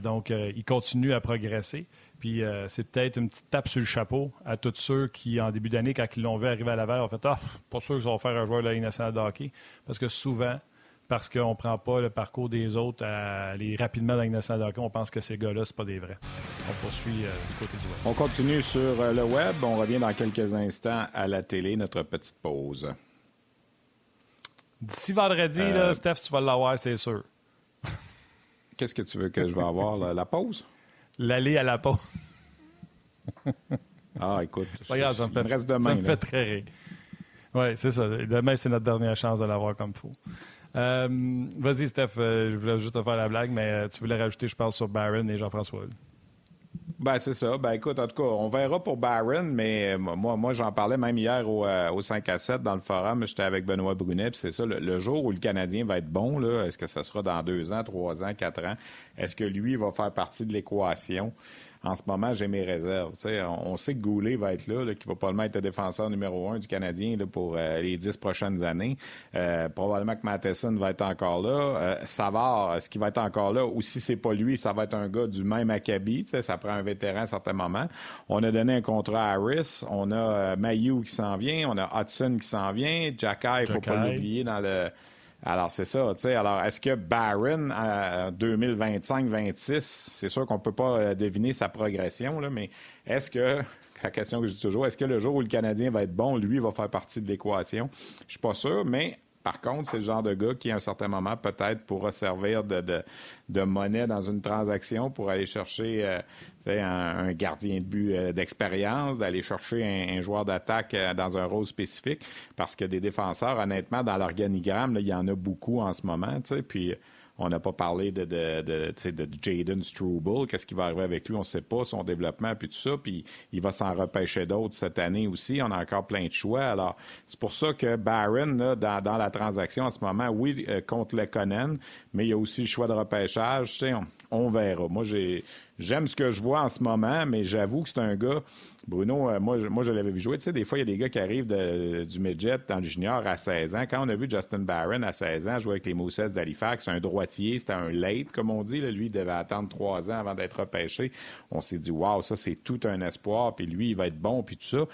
Speaker 2: donc, il continue à progresser. Puis euh, c'est peut-être une petite tape sur le chapeau à tous ceux qui, en début d'année, quand ils l'ont vu arriver à Laval, ont fait Ah, pas sûr qu'ils vont faire un joueur de la Ligue nationale de hockey. Parce que souvent, parce qu'on ne prend pas le parcours des autres à aller rapidement dans la Ligue nationale de hockey, on pense que ces gars-là, ce pas des vrais. On poursuit euh, du côté du web.
Speaker 1: On continue sur euh, le web. On revient dans quelques instants à la télé, notre petite pause.
Speaker 2: D'ici vendredi, là, Steph, tu vas l'avoir, c'est sûr.
Speaker 1: Qu'est-ce que tu veux que je vais avoir, la pause?
Speaker 2: L'aller à la pause.
Speaker 1: ah, écoute.
Speaker 2: Regarde, ça me fait, reste demain, ça me fait très rire. Oui, c'est ça. Demain, c'est notre dernière chance de l'avoir comme faut. Euh, vas-y, Steph, euh, je voulais juste te faire la blague, mais euh, tu voulais rajouter, je pense, sur Barron et Jean-François.
Speaker 1: Ben, c'est ça. Ben, écoute, en tout cas, on verra pour Barron, mais moi, moi j'en parlais même hier au, au, 5 à 7 dans le forum. J'étais avec Benoît Brunet, c'est ça. Le, jour où le Canadien va être bon, est-ce que ce sera dans deux ans, trois ans, quatre ans? Est-ce que lui va faire partie de l'équation? En ce moment, j'ai mes réserves. on, sait que Goulet va être là, qui va probablement être le défenseur numéro un du Canadien pour euh, les dix prochaines années. Euh, probablement que Matheson va être encore là. Euh, Savard, est-ce qu'il va être encore là? Ou si c'est pas lui, ça va être un gars du même acabit. Ça prend un vétéran à certains moments. On a donné un contrat à Harris. On a Mayu qui s'en vient. On a Hudson qui s'en vient. Jacky, il faut pas l'oublier dans le alors, c'est ça, tu sais. Alors, est-ce que Barron, en 2025-26, c'est sûr qu'on ne peut pas euh, deviner sa progression, là, mais est-ce que, la question que je dis toujours, est-ce que le jour où le Canadien va être bon, lui, va faire partie de l'équation? Je suis pas sûr, mais Par contre, c'est le genre de gars qui, à un certain moment, peut-être pourra servir de, monnaie dans une transaction pour aller chercher euh, un, gardien de but euh, d'expérience, d'aller chercher un, joueur d'attaque euh, dans un rôle spécifique. Parce que des défenseurs, honnêtement, dans l'organigramme, il y en a beaucoup en ce moment. Puis on n'a pas parlé de, de, de, Jaden Struble. Qu'est-ce qui va arriver avec lui? On ne sait pas, son développement, puis tout ça. Puis il va s'en repêcher d'autres cette année aussi. On a encore plein de choix. Alors, c'est pour ça que Barron, dans, dans, la transaction en ce moment, oui, euh, contre le Conan, mais il y a aussi le choix de repêchage. On, on verra. Moi, j'ai J'aime ce que je vois en ce moment, mais j'avoue que c'est un gars. Bruno, euh, moi, je, moi, l'avais vu jouer. Tu sais, des fois, il y a des gars qui arrivent du midget dans le junior à 16 ans. Quand on a vu Justin Barron à 16 ans jouer avec les Moussets d'Halifax, un droitier, c'était un late, comme on dit. Lui, il devait attendre trois ans avant d'être repêché. On s'est dit, waouh, ça, c'est tout un espoir. Puis lui, il va être bon, puis tout ça.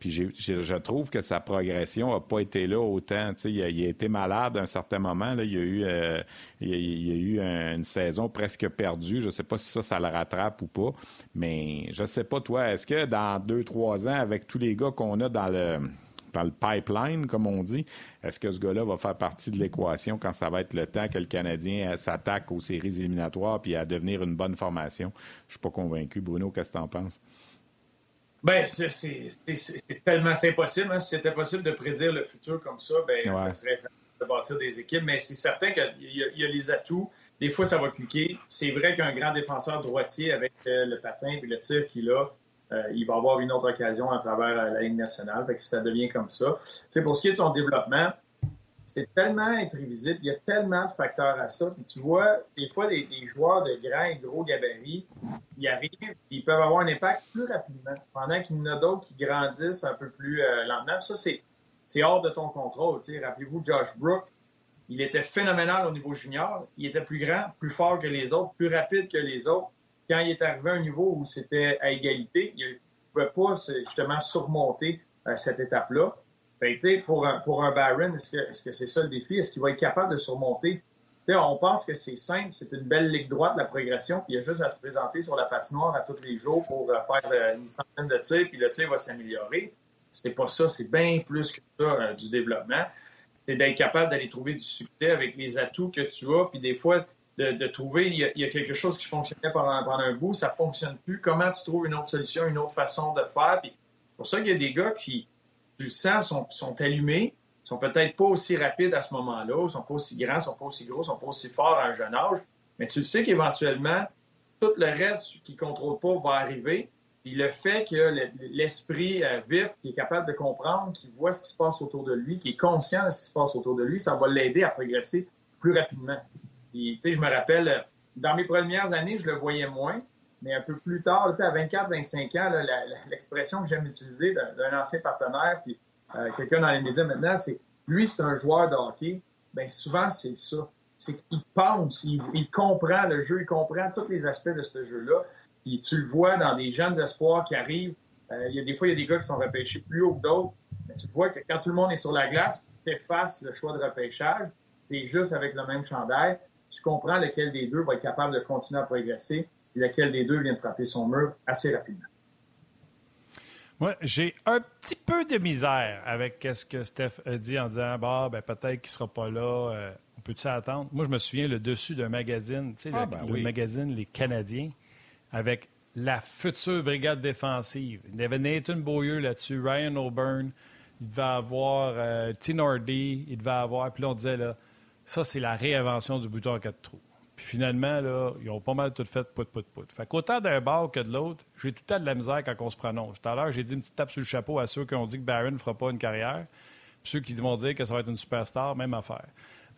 Speaker 1: Puis je trouve que sa progression n'a pas été là autant. Tu sais, il, a, été malade à un certain moment. Il, y a eu, euh, a, eu une saison presque perdue. Je ne sais pas si ça, ça le rattrape ou pas. Mais je sais pas, toi, est-ce que dans deux, trois ans, avec tous les gars qu'on a dans le dans le pipeline, comme on dit, est-ce que ce gars-là va faire partie de l'équation quand ça va être le temps que le Canadien s'attaque aux séries éliminatoires puis à devenir une bonne formation? Je suis pas convaincu. Bruno, qu'est-ce que tu en penses?
Speaker 3: Ben, c'est tellement impossible. Hein. Si c'était possible de prédire le futur comme ça, ben, ça serait de bâtir des équipes. Mais c'est certain qu'il y, a les atouts. Des fois, ça va cliquer. C'est vrai qu'un grand défenseur droitier avec euh, le patin et le tir qu'il a, euh, il va avoir une autre occasion à travers la Ligue nationale. Fait que ça devient comme ça. sais, pour ce qui est de son développement, c'est tellement imprévisible. Il y a tellement de facteurs à ça. Tu vois, des fois, des, joueurs de grands et gros gabarits, ils arrivent, ils peuvent avoir un impact plus rapidement, pendant qu'il y en a d'autres qui grandissent un peu plus euh, lentement. ça, c'est, hors de ton contrôle. Rappelez-vous, Josh Brook, il était phénoménal au niveau junior. Il était plus grand, plus fort que les autres, plus rapide que les autres. Quand il est arrivé à un niveau où c'était à égalité, il ne pouvait pas justement surmonter euh, cette étape-là. pour un, pour un Baron, est-ce que c'est ça le défi? Est-ce qu'il va être capable de surmonter? on pense que c'est simple, c'est une belle ligne droite, la progression, puis il y a juste à se présenter sur la patinoire à tous les jours pour euh, faire euh, une centaine de tirs, puis le tir va s'améliorer. C'est pas ça, c'est bien plus que ça du développement c'est d'être capable d'aller trouver du succès avec les atouts que tu as, puis des fois, de, trouver, il y, a, quelque chose qui fonctionnait pendant, pendant un bout, ça fonctionne plus. Comment tu trouves une autre solution, une autre façon de faire? Puis, pour ça qu'il y a des gars qui, tu le sens, sont, sont allumés, sont peut-être pas aussi rapides à ce moment-là, sont pas aussi grands, sont pas aussi gros, sont pas aussi forts à un jeune âge, mais tu le sais qu'éventuellement, tout le reste qui contrôle pas va arriver, puis le fait que l'esprit euh, vif, qui est capable de comprendre, qui voit ce qui se passe autour de lui, qui est conscient de ce qui se passe autour de lui, ça va l'aider à progresser plus rapidement. Puis, tu sais, je me rappelle, dans mes premières années, je le voyais moins, mais un peu plus tard, tu sais, à 24, 25 ans, l'expression que j'aime utiliser d'un ancien partenaire, puis euh, quelqu'un dans les médias maintenant, c'est lui, c'est un joueur de hockey. Bien, souvent, c'est ça. C'est qu'il pense, il comprend le jeu, il comprend tous les aspects de ce jeu-là. Puis tu le vois dans des jeunes espoirs qui arrivent. Euh, il y a des fois, il y a des gars qui sont repêchés plus haut que d'autres. Mais tu vois que quand tout le monde est sur la glace, tu effaces le choix de repêchage, tu es juste avec le même chandail, tu comprends lequel des deux va être capable de continuer à progresser et lequel des deux vient de frapper son mur assez rapidement.
Speaker 2: Moi, j'ai un petit peu de misère avec ce que Steph a dit en disant bah, ben, peut-être qu'il ne sera pas là. Euh, on peut-tu attendre? Moi, je me souviens le dessus d'un magazine, tu sais, le, ah, ben magazine Les Canadiens avec la future brigade défensive. Il y avait Nathan Beaulieu là-dessus, Ryan O'Byrne, il devait avoir euh, il devait avoir. Puis là, on disait, là, ça, c'est la réinvention du bouton à quatre trous. Puis finalement, là, ils ont pas mal tout fait pout, pout, pout. Fait qu'autant d'un bord que de l'autre, j'ai tout le temps de la misère quand on se prononce. Tout à l'heure, j'ai dit une petite tape sur le chapeau à ceux qui ont dit que Barron ne fera pas une carrière. Puis ceux qui vont dire que ça va être une superstar, même affaire.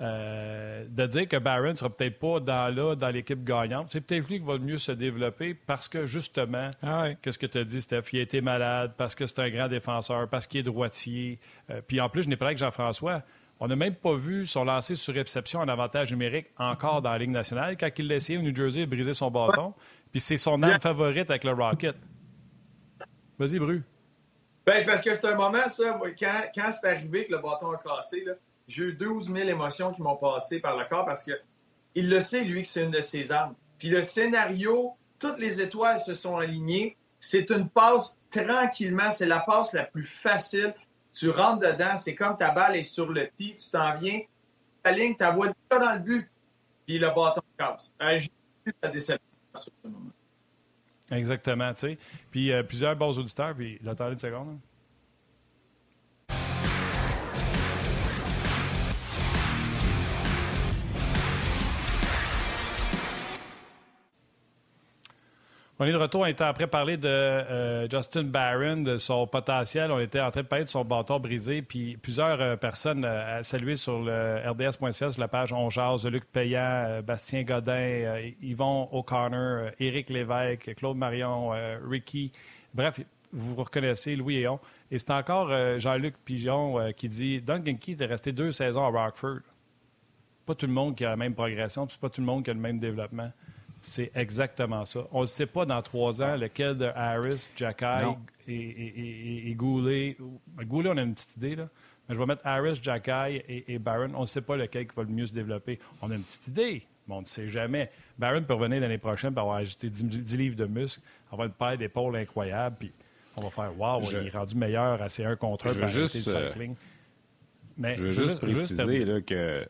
Speaker 2: Euh, de dire que Barron ne sera peut-être pas dans, là, dans l'équipe gagnante. C'est peut-être lui qui va le mieux se développer parce que, justement, ah qu'est-ce que tu as dit, Steph? Il a été malade parce que c'est un grand défenseur, parce qu'il est droitier. Euh, puis en plus, je n'ai pas avec Jean-François. On n'a même pas vu son lancer sur réception en avantage numérique encore dans la Ligue nationale. Quand il l'a essayé au New Jersey, il a brisé son bâton. Puis c'est son arme favorite avec le Rocket. Vas-y, Bru.
Speaker 3: Ben, parce que c'est un moment, ça, quand, quand c'est arrivé que le bâton a cassé, là, j'ai eu 12 000 émotions qui m'ont passé par le corps parce que il le sait, lui, que c'est une de ses armes. Puis le scénario, toutes les étoiles se sont alignées. C'est une passe tranquillement. C'est la passe la plus facile. Tu rentres dedans, c'est comme ta balle est sur le tee, tu t'en viens, ta ligne, ta voix dans le but, puis le bâton casse. Euh, J'ai ta déception sur ce moment.
Speaker 2: Exactement, tu sais. Puis euh, plusieurs bons auditeurs, puis attendez une seconde. Hein. On est de retour, on était de parler de euh, Justin Barron, de son potentiel. On était en train de parler de son bâton brisé. Puis plusieurs euh, personnes euh, à sur le rds.ca, sur la page On Jase, Luc Payan, Bastien Godin, Yvon O'Connor, Éric Lévesque, Claude Marion, Ricky. Bref, vous reconnaissez, Louis et on. Et c'est encore Jean-Luc Pigeon qui dit Duncan Keith est resté deux saisons à Rockford. Pas tout le monde qui a la même progression, pas tout le monde qui a le même développement. C'est exactement ça. On ne sait pas dans trois ans lequel de Harris, Jacky et, et, Goulet. Goulet, on a une petite idée, là. Mais je vais mettre Harris, Jacky et, Barron. On ne sait pas lequel qui va le mieux se développer. On a une petite idée, mais on ne sait jamais. Barron peut revenir l'année prochaine pour avoir ajouté 10, livres de muscles, avoir une paire d'épaules incroyable, puis on va faire Waouh, il est rendu meilleur à ses 1 contre 1
Speaker 1: par juste, le cycling. Mais je veux juste, préciser là, que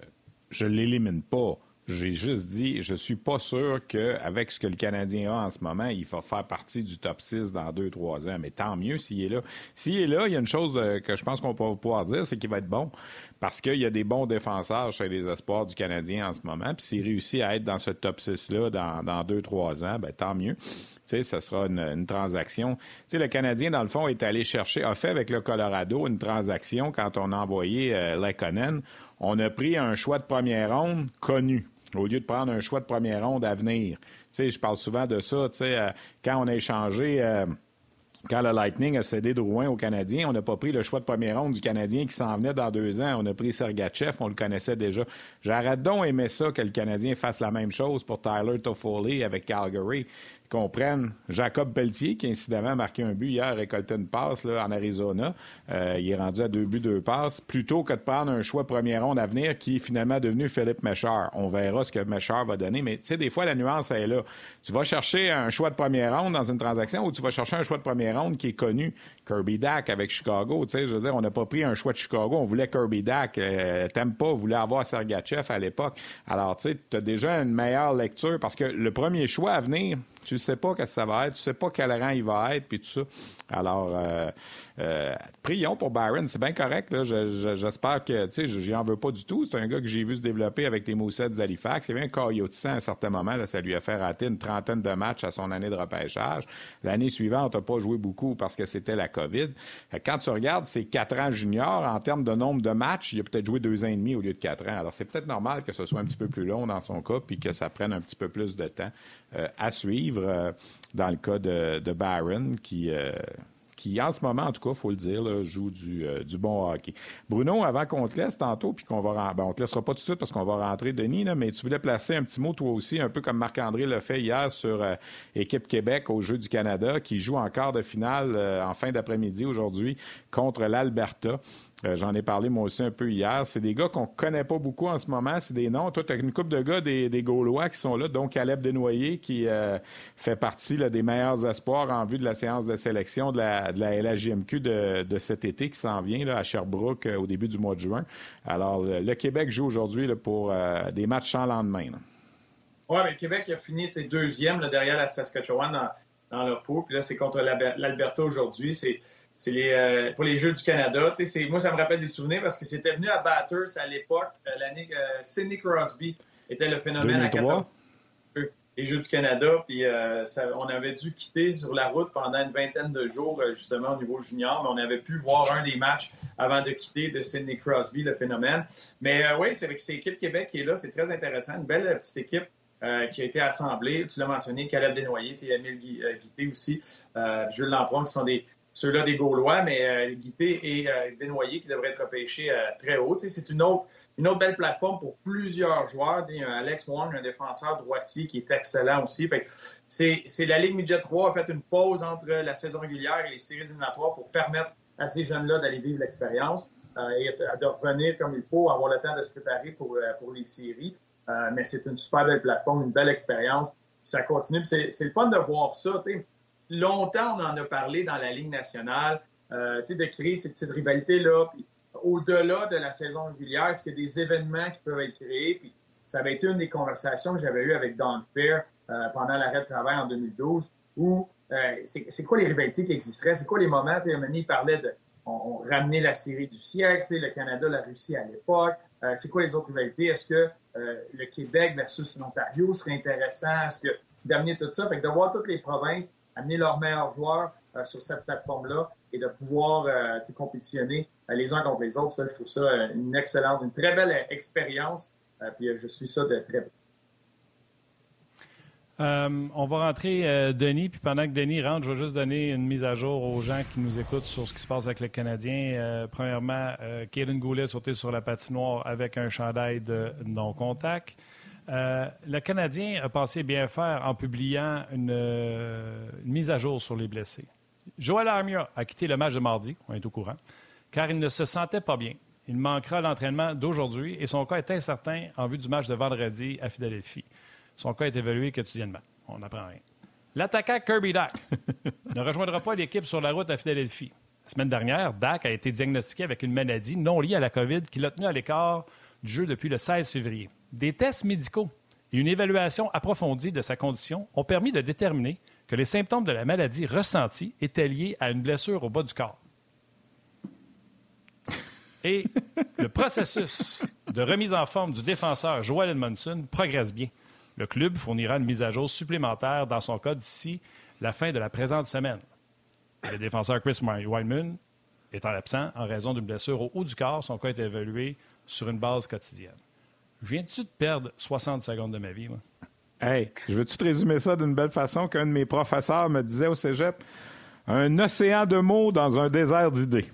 Speaker 1: je ne l'élimine pas. J'ai juste dit, je suis pas sûr qu'avec ce que le Canadien a en ce moment, il va faire partie du top 6 dans deux, trois ans. Mais tant mieux s'il est là. S'il est là, il y a une chose euh, que je pense qu'on peut pouvoir dire, c'est qu'il va être bon. Parce qu'il y a des bons défenseurs chez les espoirs du Canadien en ce moment. Puis s'il réussit à être dans ce top 6-là dans, dans deux, trois ans, ben tant mieux. Tu sais, ça sera une, transaction. Tu sais, le Canadien, dans le fond, est allé chercher, a fait avec le Colorado une transaction quand on a envoyé euh, Lekonen. On a pris un choix de première ronde connu au lieu de prendre un choix de première ronde à venir. Tu sais, je parle souvent de ça, euh, quand on a échangé... Euh, quand le Lightning a cédé Drouin aux Canadiens, on n'a pas pris le choix de première ronde du Canadien qui s'en venait dans deux ans. On a pris Sergachev, on le connaissait déjà. J'arrête donc aimer ça que le Canadien fasse la même chose pour Tyler Toffoli avec Calgary qu'on prenne Jacob Pelletier, qui incidemment a marqué un but hier, récolté une passe là, en Arizona. Euh, il est rendu à deux buts, deux passes, plutôt que de prendre un choix première ronde à venir qui est finalement devenu Philippe Méchard. On verra ce que Méchard va donner, mais tu sais, des fois, la nuance est là. Tu vas chercher un choix de première ronde dans une transaction ou tu vas chercher un choix de première ronde qui est connu. Kirby Dack avec Chicago, tu sais, je veux dire, on n'a pas pris un choix de Chicago, on voulait Kirby Dack. Euh, T'aimes pas, voulait avoir Sergachev à l'époque. Alors, tu sais, tu as déjà une meilleure lecture parce que le premier choix à venir, tu sais pas ce que ça va être, tu sais pas quel rang il va être, puis tout ça. Alors, euh, euh, prions pour Byron, c'est bien correct. J'espère que, tu sais, j'y en veux pas du tout. C'est un gars que j'ai vu se développer avec les Moussets d'Halifax. Il avait un coyote à un certain moment. Là, ça lui a fait rater une trentaine de matchs à son année de repêchage. L'année suivante, on n'a pas joué beaucoup parce que c'était la COVID. Quand tu regardes ses quatre ans juniors, en termes de nombre de matchs, il a peut-être joué deux ans et demi au lieu de quatre ans. Alors, c'est peut-être normal que ce soit un petit peu plus long dans son cas, puis que ça prenne un petit peu plus de temps euh, à suivre dans le cas de, de Barron, qui, euh, qui en ce moment, en tout cas, il faut le dire, joue du, euh, du, bon hockey. Bruno, avant qu'on te laisse tantôt, puis qu'on va ben, on te laissera pas tout de suite parce qu'on va rentrer, Denis, mais tu voulais placer un petit mot, toi aussi, un peu comme Marc-André l'a fait hier sur euh, Équipe Québec au Jeu du Canada, qui joue en quart de finale en fin d'après-midi aujourd'hui contre l'Alberta. Euh, j'en ai parlé moi aussi un peu hier. C'est des gars qu'on connaît pas beaucoup en ce moment. C'est des noms. Toi, tu as une couple de gars des, des, Gaulois qui sont là, dont Caleb Desnoyers, qui euh, fait partie des meilleurs espoirs en vue de la séance de sélection de la, de la LHJMQ de, de cet été qui s'en vient à Sherbrooke euh, au début du mois de juin. Alors, le, Québec joue aujourd'hui pour des matchs sans lendemain.
Speaker 3: Oui, mais le Québec a fini deuxième derrière la Saskatchewan dans, dans le pot. Puis là, c'est contre l'Alberta aujourd'hui. C'est c'est les, euh, pour les Jeux du Canada. Moi, ça me rappelle des souvenirs parce que c'était venu à Batters à l'époque, euh, l'année euh, Sidney Crosby était le phénomène à 14 les Jeux du Canada. Puis on avait dû quitter sur la route pendant une vingtaine de jours, justement, au niveau junior, mais on avait pu voir un des matchs avant de quitter de Sidney Crosby, le phénomène. Mais oui, c'est avec cette équipe Québec qui est là, c'est très intéressant. Une belle petite équipe. qui a été assemblée. Tu l'as mentionné, Caleb Desnoyers, Emile Guité aussi, Jules Lampron, qui sont des, ceux-là des Gaulois, mais euh, Guité et euh, Desnoyers qui devraient être pêchés euh, très haut. c'est une autre, une autre belle plateforme pour plusieurs joueurs. Alex Wong, un défenseur droitier qui est excellent aussi. C'est la Ligue Midget 3 a fait une pause entre la saison régulière et les séries éliminatoires pour permettre à ces jeunes-là d'aller vivre l'expérience et de revenir comme il faut, avoir le temps de se préparer pour, pour les séries. mais c'est une super belle plateforme, une belle expérience. Ça continue. C'est le fun de voir ça longtemps, on en a parlé dans la Ligue nationale euh, de créer ces petites rivalités-là. Au-delà de la saison régulière, est-ce qu'il y a des événements qui peuvent être créés? Ça avait été une des conversations que j'avais eues avec Don Fair euh, pendant l'arrêt de travail en 2012, où euh, c'est quoi les rivalités qui existeraient? C'est quoi les moments? Il parlait de on, ramener la série du siècle, le Canada, la Russie à l'époque. Euh, c'est quoi les autres rivalités? Est-ce que euh, le Québec versus l'Ontario serait intéressant? Est-ce que d'amener tout ça? Fait que de voir toutes les provinces amener leurs meilleurs joueurs euh, sur cette plateforme-là et de pouvoir compétitionner les uns contre les autres, ça, je trouve ça une excellente, une très belle expérience. puis je suis ça de très
Speaker 2: euh, on va rentrer euh, Denis, puis pendant que Denis rentre, je vais juste donner une mise à jour aux gens qui nous écoutent sur ce qui se passe avec le Canadien. Euh, premièrement, Kaden Goulet a sauté sur la patinoire avec un chandail de non-contact. Le Canadien a pensé bien faire en publiant une, mise à jour sur les blessés. Joël Armia a quitté le match de mardi, on est au courant, car il ne se sentait pas bien. Il manquera l'entraînement d'aujourd'hui et son cas est incertain en vue du match de vendredi à Philadelphie. Son cas est évalué quotidiennement. On n'apprend rien. L'attaquant Kirby Dak ne rejoindra pas l'équipe sur la route à Philadelphie. La semaine dernière, Dak a été diagnostiqué avec une maladie non liée à la COVID qui l'a tenu à l'écart du jeu depuis le 16 février. Des tests médicaux et une évaluation approfondie de sa condition ont permis de déterminer que les symptômes de la maladie ressentis étaient liés à une blessure au bas du corps. Et le processus de remise en forme du défenseur Joel Edmondson progresse bien. Le club fournira une mise à jour supplémentaire dans son cas d'ici la fin de la présente semaine. Le défenseur Chris Weinman étant absent en raison d'une blessure au haut du corps, son cas est évalué sur une base quotidienne. Je viens-tu de perdre 60 secondes de ma vie, moi?
Speaker 1: Hey, je veux-tu te résumer ça d'une belle façon qu'un de mes professeurs me disait au cégep? Un océan de mots dans un désert d'idées.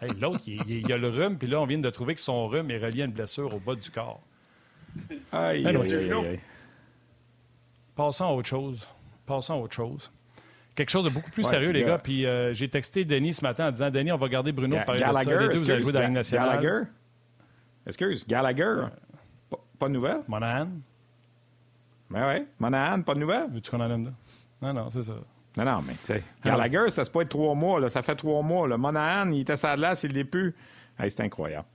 Speaker 2: Hey, L'autre, il, il, a le rhume, puis là, on vient de trouver que son rhume est relié à une blessure au bas du corps.
Speaker 1: Aïe, aïe, aïe,
Speaker 2: Passons à autre chose. Passons à autre chose. Quelque chose de beaucoup plus sérieux, les gars. Puis euh, j'ai texté Denis ce matin en disant Denis, on va garder Bruno
Speaker 1: Ga parler Gallagher, de ça. Les deux, vous allez jouer dans la nationale. Gallagher? Excuse, Gallagher pas, de nouvelles?
Speaker 2: Monahan
Speaker 1: Ben oui, Monahan, pas de nouvelles?
Speaker 2: Veux-tu qu'on en aime Non, non, c'est ça.
Speaker 1: Non, non, mais tu sais, Gallagher, ça se peut être trois mois. Là, ça fait trois mois. Là. Monahan, il était ça de là, il l'est plus. Hey, c'est incroyable.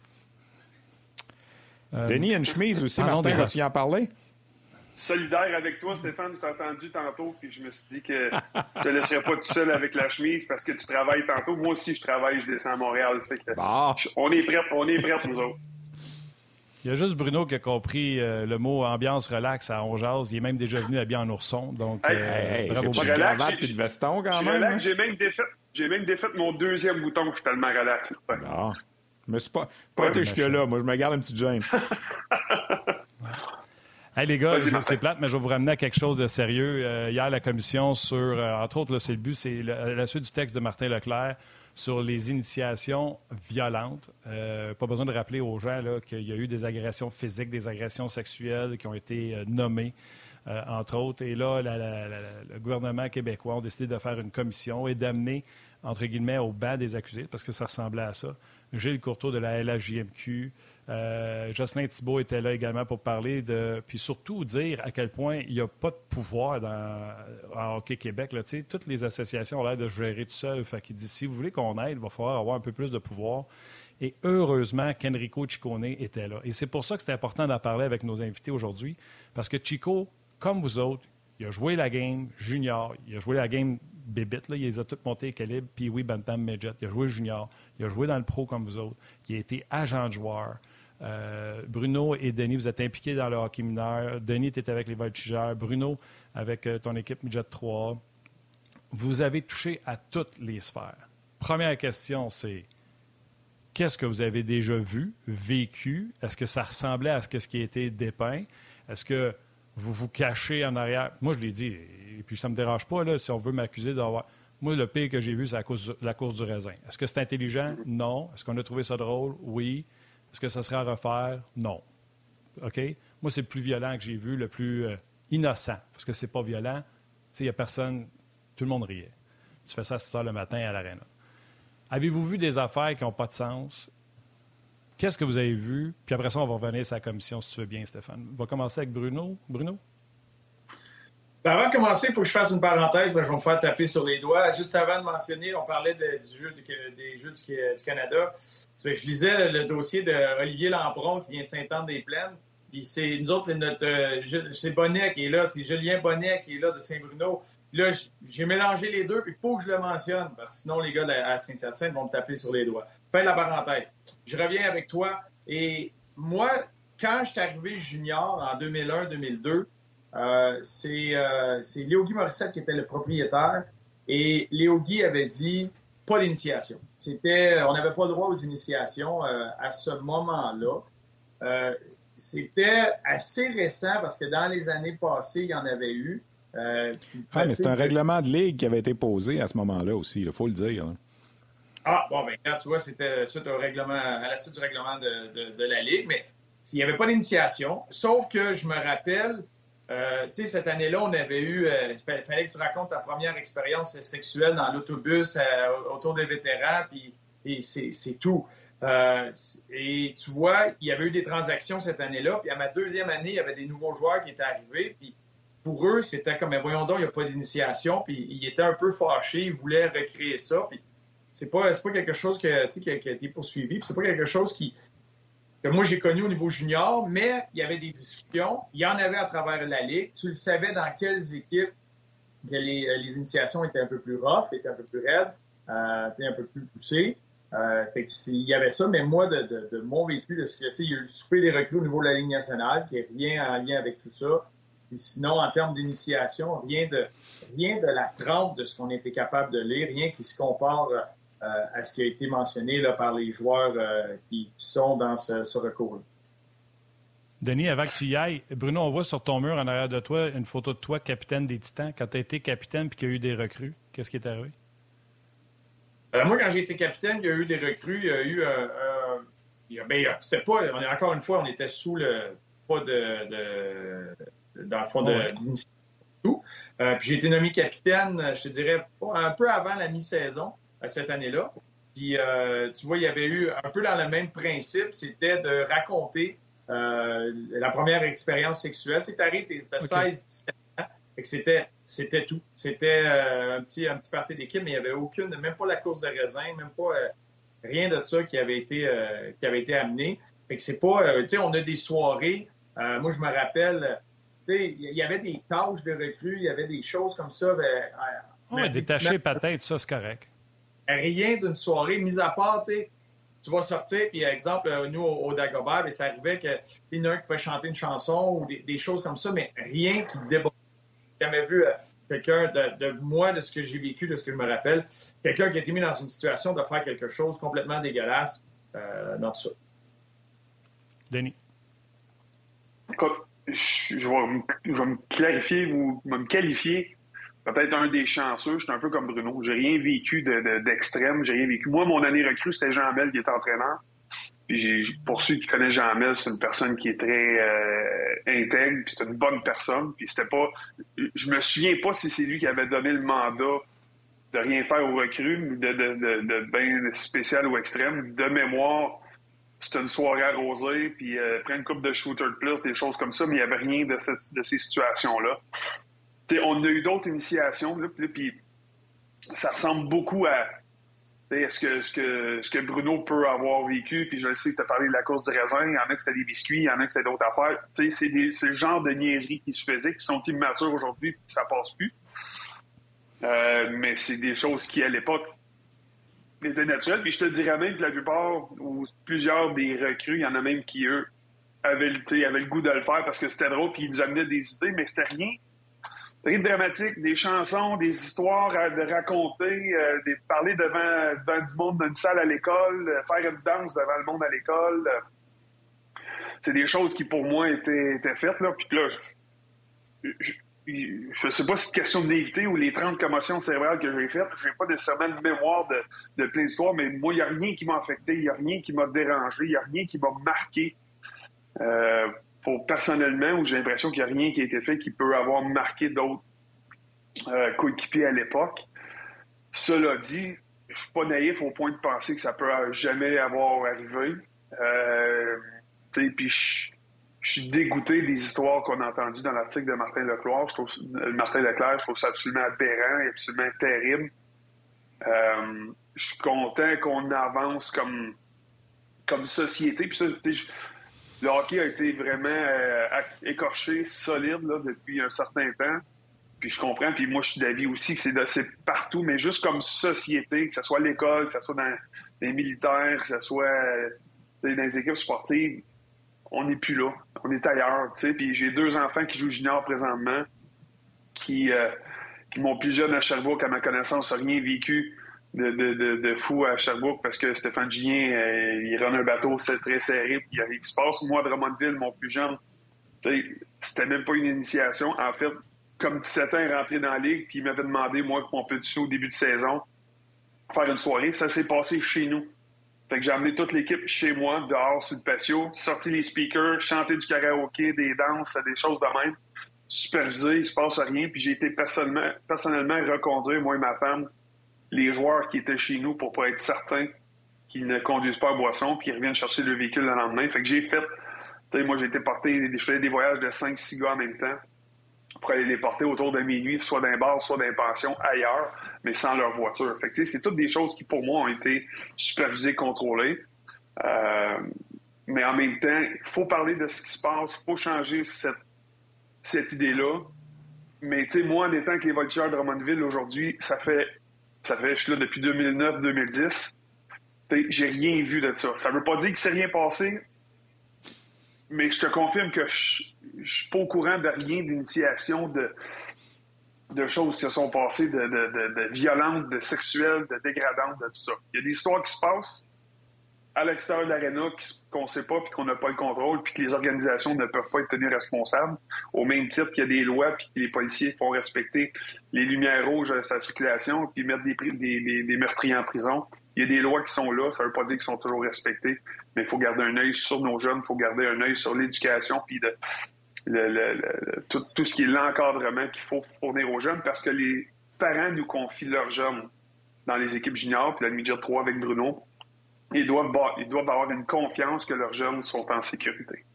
Speaker 1: Euh, Denis a une chemise aussi, Martin, vas-tu y en parler?
Speaker 4: Solidaire avec toi, Stéphane, je t'ai entendu tantôt, puis je me suis dit que je te laisserais pas tout seul avec la chemise parce que tu travailles tantôt. Moi aussi, je travaille, je descends à Montréal. on est prêts, on est prêts, nous autres.
Speaker 2: Il y a juste Bruno qui a compris euh, le mot ambiance relax à Onjaz. Il est même déjà venu habillé en ourson. Donc,
Speaker 1: euh, bravo. De cravate et de veston quand même. Hein?
Speaker 4: J'ai même, défait, même défait mon deuxième bouton. Je suis tellement relax.
Speaker 1: Je me suis pas, pas été jusque-là. Moi, je me garde un petit gêne.
Speaker 2: Hey, les gars, c'est plate, mais je vais vous ramener à quelque chose de sérieux. Euh, hier, la commission sur, euh, entre autres, c'est le but, c'est la suite du texte de Martin Leclerc sur les initiations violentes. Euh, pas besoin de rappeler aux gens qu'il y a eu des agressions physiques, des agressions sexuelles qui ont été nommées, entre autres. Et là, le gouvernement québécois a décidé de faire une commission et d'amener, entre guillemets, au banc des accusés, parce que ça ressemblait à ça. Gilles Courteau de la LHJMQ. Euh, Jocelyn Thibault était là également pour parler de. Puis surtout dire à quel point il n'y a pas de pouvoir dans, en Hockey Québec. Là, toutes les associations ont l'air de gérer tout seul. Fait qu'il dit si vous voulez qu'on aide, il va falloir avoir un peu plus de pouvoir. Et heureusement qu'Enrico Ciccone était là. Et c'est pour ça que c'est important d'en parler avec nos invités aujourd'hui. Parce que Chico, comme vous autres, il a joué la game junior, il a joué la game bébite, là, il les a toutes montées équilibre, puis oui, Bantam Midget, il a joué junior, il a joué dans le pro comme vous autres, il a été agent de joueur. Euh, Bruno et Denis, vous êtes impliqués dans le hockey mineur. Denis, tu avec les Voltigeurs. Bruno, avec euh, ton équipe Midget 3. Vous avez touché à toutes les sphères. Première question, c'est qu'est-ce que vous avez déjà vu, vécu? Est-ce que ça ressemblait à ce qui a été dépeint? Est-ce que vous vous cachez en arrière? Moi, je l'ai dit, et puis ça ne me dérange pas là, si on veut m'accuser d'avoir. Moi, le pire que j'ai vu, c'est la course, la course du raisin. Est-ce que c'est intelligent? Non. Est-ce qu'on a trouvé ça drôle? Oui. Est-ce que ça serait à refaire? Non. OK? Moi, c'est le plus violent que j'ai vu, le plus euh, innocent, parce que c'est pas violent. Tu sais, il n'y a personne, tout le monde riait. Tu fais ça, ça le matin à l'aréna. Avez-vous vu des affaires qui n'ont pas de sens? Qu'est-ce que vous avez vu? Puis après ça, on va revenir sur la commission, si tu veux bien, Stéphane. On va commencer avec Bruno. Bruno?
Speaker 3: Ben, avant de commencer, faut que je fasse une parenthèse, ben, je vais me faire taper sur les doigts. Juste avant de mentionner, on parlait du jeu des Jeux du, Canada. Je lisais le, dossier d'Olivier Lampron qui vient de Saint-Anne-des-Plaines. Nous autres, c'est notre euh, c'est Bonnet qui est là, c'est Julien Bonnet qui est là de Saint-Bruno. Là, j'ai mélangé les deux, puis il faut que je le mentionne, parce que sinon les gars à Saint-Hyacinthe vont me taper sur les doigts. Fin de la parenthèse. Je reviens avec toi. Et moi, quand je suis arrivé junior en 2001-2002, euh, c'est euh, Léo Guy Morissette qui était le propriétaire. Et Léo Guy avait dit pas d'initiation. C'était, on n'avait pas le droit aux initiations euh, à ce moment-là. Euh, c'était assez récent parce que dans les années passées, il y en avait eu.
Speaker 1: Ah, mais c'est un règlement de ligue qui avait été posé à ce moment-là aussi, il faut le dire. Hein.
Speaker 3: Ah, bon, ben, quand tu vois, c'était suite au règlement, à la suite du règlement de, de la Ligue, mais s'il n'y avait pas d'initiation, sauf que je me rappelle, euh, tu sais, cette année-là, on avait eu. Euh, fallait que tu racontes ta première expérience sexuelle dans l'autobus euh, autour des vétérans, puis c'est tout. et tu vois, il y avait eu des transactions cette année-là, puis à ma deuxième année, il y avait des nouveaux joueurs qui étaient arrivés, puis pour eux, c'était comme, mais voyons donc, il n'y a pas d'initiation, puis ils étaient un peu fâchés, ils voulaient recréer ça, puis c'est pas, pas quelque chose qui a, qui a été poursuivi, puis c'est pas quelque chose qui, que moi j'ai connu au niveau junior, mais il y avait des discussions, il y en avait à travers la Ligue. Tu le savais dans quelles équipes les, euh, les, initiations étaient un peu plus rough, étaient un peu plus raides, euh, étaient un peu plus poussées. Euh, fait il y avait ça, mais moi, de, mon vécu, de ce que, il y a eu le souper des recrues au niveau de la Ligue nationale, qui est rien en lien avec tout ça. Sinon, en termes d'initiation, rien de, rien de la trempe de ce qu'on était capable de lire, rien qui se compare euh, à ce qui a été mentionné là, par les joueurs euh, qui, sont dans ce, recours-là.
Speaker 2: Denis, avant que tu y ailles, Bruno, on voit sur ton mur en arrière de toi une photo de toi, capitaine des Titans, quand tu as été capitaine et qu'il y a eu des recrues. Qu'est-ce qui est arrivé?
Speaker 3: Euh, moi, quand j'ai été capitaine, il y a eu des recrues. Il y a eu. Ben, c'était pas. On est, encore une fois, on était sous le. Pas de. dans le fond de. tout. puis j'ai été nommé capitaine, je te dirais, un peu avant la mi-saison cette année-là. Puis, euh, tu vois, il y avait eu un peu dans le même principe, c'était de raconter euh, la première expérience sexuelle. Tu sais, t'arrives, t'as 16, 17 ans, c'était, c'était tout. C'était euh, un petit, un petit parti d'équipe, mais il n'y avait aucune, même pas la course de raisin, même pas rien de ça qui avait été, qui avait été amené. Fait que c'est pas, tu sais, on a des soirées. moi, je me rappelle, tu sais, il y avait des tâches de recrues, il y avait des choses comme ça. Ben,
Speaker 2: oui, détacher peut-être, ça, c'est correct
Speaker 3: rien d'une soirée, mis à part, tu sais, tu vas sortir, puis exemple, euh, nous, au, Dagobert, ben, ça arrivait qu'il y en a un qui pouvait chanter une chanson ou des, choses comme ça, mais rien qui déborde. J'ai jamais vu euh, quelqu'un de, moi, de ce que j'ai vécu, de ce que je me rappelle, quelqu'un qui a été mis dans une situation de faire quelque chose complètement dégueulasse euh, dans tout ça.
Speaker 2: Denis.
Speaker 4: Écoute, je, je, vais, je vais me clarifier ou me qualifier peut-être un des chanceux. J'étais un peu comme Bruno. J'ai rien vécu d'extrême. De, j'ai rien vécu. Moi, mon année recrue, c'était Jean Mel qui était entraîneur. Pour ceux qui connaissent Jean Mel, c'est une personne qui est très euh, intègre, puis c'est une bonne personne. Puis c'était pas. Je me souviens pas si c'est lui qui avait donné le mandat de rien faire aux recrues, de, de, de, bien spécial ou extrême. De mémoire, c'était une soirée arrosée, puis euh, prendre une coupe de shooter de plus, des choses comme ça, mais il n'y avait rien de, de ces situations-là on a eu d'autres initiations, puis ça ressemble beaucoup à ce que, ce, que, Bruno peut avoir vécu, puis je sais que tu as parlé de la course du raisin, il y en a que c'était des biscuits, il y en a que c'était d'autres affaires. C'est le genre de niaiseries qui se faisaient, qui sont immatures aujourd'hui, puis ça passe plus. Euh, mais c'est des choses qui, à l'époque, étaient naturelles. Puis je te dirais même que la plupart, ou plusieurs des recrues, il y en a même qui, eux, avaient, avaient le goût de le faire parce que c'était drôle, puis ils nous amenaient des idées, mais c'était rien rythme dramatique, des chansons, des histoires à raconter, euh, parler devant, devant du monde d'une salle à l'école, euh, faire une danse devant le monde à l'école. Euh. c'est des choses qui, pour moi, étaient, étaient faites. Là. Puis là, je, je, sais pas si c'est question de naïveté ou les 30 commotions cérébrales que j'ai faites. J'ai pas nécessairement de mémoire de, de plein d'histoires, mais moi, il n'y a rien qui m'a affecté, il n'y a rien qui m'a dérangé, il n'y a rien qui m'a marqué. Euh, personnellement, où j'ai l'impression qu'il n'y a rien qui a été fait qui peut avoir marqué d'autres euh, coéquipiers à l'époque. Cela dit, je ne suis pas naïf au point de penser que ça peut jamais avoir arrivé. Euh, puis je, suis dégoûté des histoires qu'on a entendues dans l'article de Martin Leclerc. Je trouve, euh, Martin Leclerc, je trouve ça absolument aberrant et absolument terrible. Je suis content qu'on avance comme, comme société. Puis ça, le hockey a été vraiment euh, écorché, solide là, depuis un certain temps. Puis je comprends, puis moi je suis d'avis aussi que c'est partout, mais juste comme société, que ce soit l'école, que ce soit dans les militaires, que ce soit dans les équipes sportives, on n'est plus là. On est ailleurs, tu sais. Puis j'ai deux enfants qui jouent junior présentement, qui, euh, qui m'ont plus jeune à Sherbrooke, à ma connaissance, rien vécu de, de, de, fou à Sherbrooke parce que Stéphane Gien, euh, il run un bateau, c'est très serré, puis il se passe. Moi, Drummondville, mon plus jeune, c'était même pas une initiation. En fait, comme 17 ans, il est rentré dans la ligue, puis il m'avait demandé, moi, mon petit au début de saison, faire une soirée. Ça s'est passé chez nous. Fait que j'ai amené toute l'équipe chez moi, dehors, sur le patio, sorti les speakers, chanté du karaoké, des danses, des choses de même, supervisé, il se passe rien, puis j'ai été personnellement, personnellement reconduire, moi et ma femme, les joueurs qui étaient chez nous pour pas être certains qu'ils ne conduisent pas à boisson, puis ils reviennent chercher le véhicule le lendemain. Fait que j'ai fait, tu sais, moi été porté, je faisais des voyages de 5-6 gars en même temps pour aller les porter autour de minuit, soit d'un bar, soit d'un pension, ailleurs, mais sans leur voiture. Fait c'est toutes des choses qui, pour moi, ont été supervisées, contrôlées. Euh, mais en même temps, il faut parler de ce qui se passe, il faut changer cette, cette idée-là. Mais tu sais, moi, en étant avec les voltigeurs de Drummondville aujourd'hui, ça fait, ça fait, je suis là depuis 2009-2010. J'ai rien vu de ça. Ça veut pas dire qu'il s'est rien passé, mais je te confirme que je, je suis pas au courant de rien d'initiation de, de choses qui se sont passées, de, de, de, violentes, de sexuelles, de dégradantes, de tout ça. Il y a des histoires qui se passent à l'extérieur de l'aréna qu'on ne sait pas puis qu'on n'a pas le contrôle puis que les organisations ne peuvent pas être tenues responsables. Au même titre qu'il y a des lois puis que les policiers font respecter les lumières rouges de sa circulation puis mettre des, des, des meurtriers en prison. Il y a des lois qui sont là, ça ne veut pas dire qu'ils sont toujours respectés, mais il faut garder un œil sur nos jeunes, il faut garder un œil sur l'éducation puis tout, ce qui est l'encadrement qu'il faut fournir aux jeunes parce que les parents nous confient leurs jeunes dans les équipes juniors, puis la midget 3 avec Bruno. Ils doivent, avoir une confiance que leurs jeunes sont en sécurité.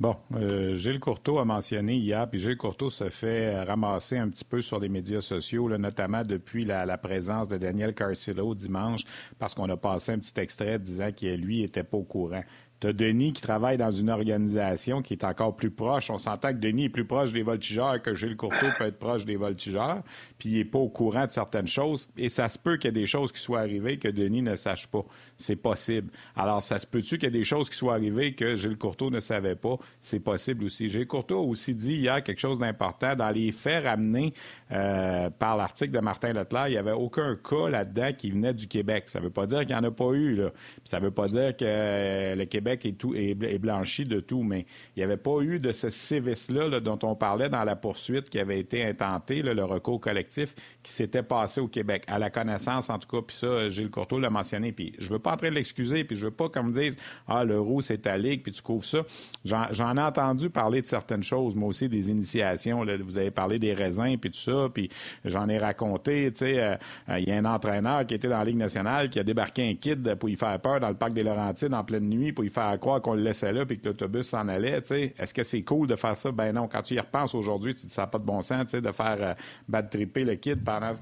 Speaker 1: Bon, euh, Gilles Courteau a mentionné hier, puis Gilles Courteau se fait ramasser un petit peu sur les médias sociaux, notamment depuis la, présence de Daniel Carcillo dimanche, parce qu'on a passé un petit extrait disant qu'il lui était pas au courant. Tu as Denis qui travaille dans une organisation qui est encore plus proche. On s'entend que Denis est plus proche des voltigeurs que Gilles Courteau peut être proche des voltigeurs, puis il n'est pas au courant de certaines choses. Et ça se peut qu'il y ait des choses qui soient arrivées que Denis ne sache pas. C'est possible. Alors, ça se peut-tu qu'il y ait des choses qui soient arrivées que Gilles Courteau ne savait pas? C'est possible aussi. Gilles Courteau a aussi dit hier quelque chose d'important. Dans les faits ramenés euh, par l'article de Martin Leclerc, il n'y avait aucun cas là-dedans qui venait du Québec. Ça ne veut pas dire qu'il n'y en a pas eu. Là. ça ne veut pas dire que euh, le Québec est, tout, est, blanchi de tout, mais il n'y avait pas eu de ce sévice-là dont on parlait dans la poursuite qui avait été intenté, le recours collectif qui s'était passé au Québec. À la connaissance, en tout cas, puis ça, Gilles Courteau l'a mentionné. Puis je veux pas entrer l'excuser, puis je veux pas qu'on me dise Ah, le roux, c'est ta ligue, puis tu couvres ça. J'en ai entendu parler de certaines choses, moi aussi, des initiations. Vous avez parlé des raisins, puis tout ça, puis j'en ai raconté. Tu sais, euh, euh, il y a un entraîneur qui était dans la Ligue nationale qui a débarqué un kid pour y faire peur dans le parc des Laurentides en pleine nuit, pour y faire croire qu'on le laissait là, puis que l'autobus s'en allait. Tu sais. Est-ce que c'est cool de faire ça? Ben non. Quand tu y repenses aujourd'hui, tu te dis ça n'a pas de bon sens, tu sais, de faire euh, bad tripper le kid pendant,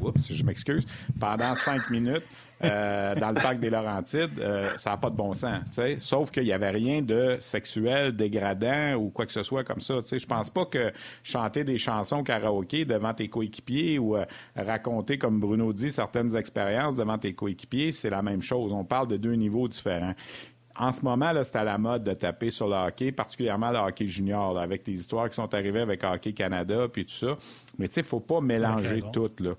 Speaker 1: oups, je m'excuse, pendant cinq minutes. Euh, dans le parc des Laurentides, euh, ça n'a pas de bon sens. Sauf qu'il n'y avait rien de sexuel, dégradant ou quoi que ce soit comme ça. Je pense pas que chanter des chansons karaoké devant tes coéquipiers ou euh, raconter, comme Bruno dit, certaines expériences devant tes coéquipiers, c'est la même chose. On parle de deux niveaux différents en ce moment, c'est à la mode de taper sur le hockey, particulièrement le hockey junior, avec les histoires qui sont arrivées avec Hockey Canada puis tout ça. Mais tu sais, il faut pas mélanger tout. Là.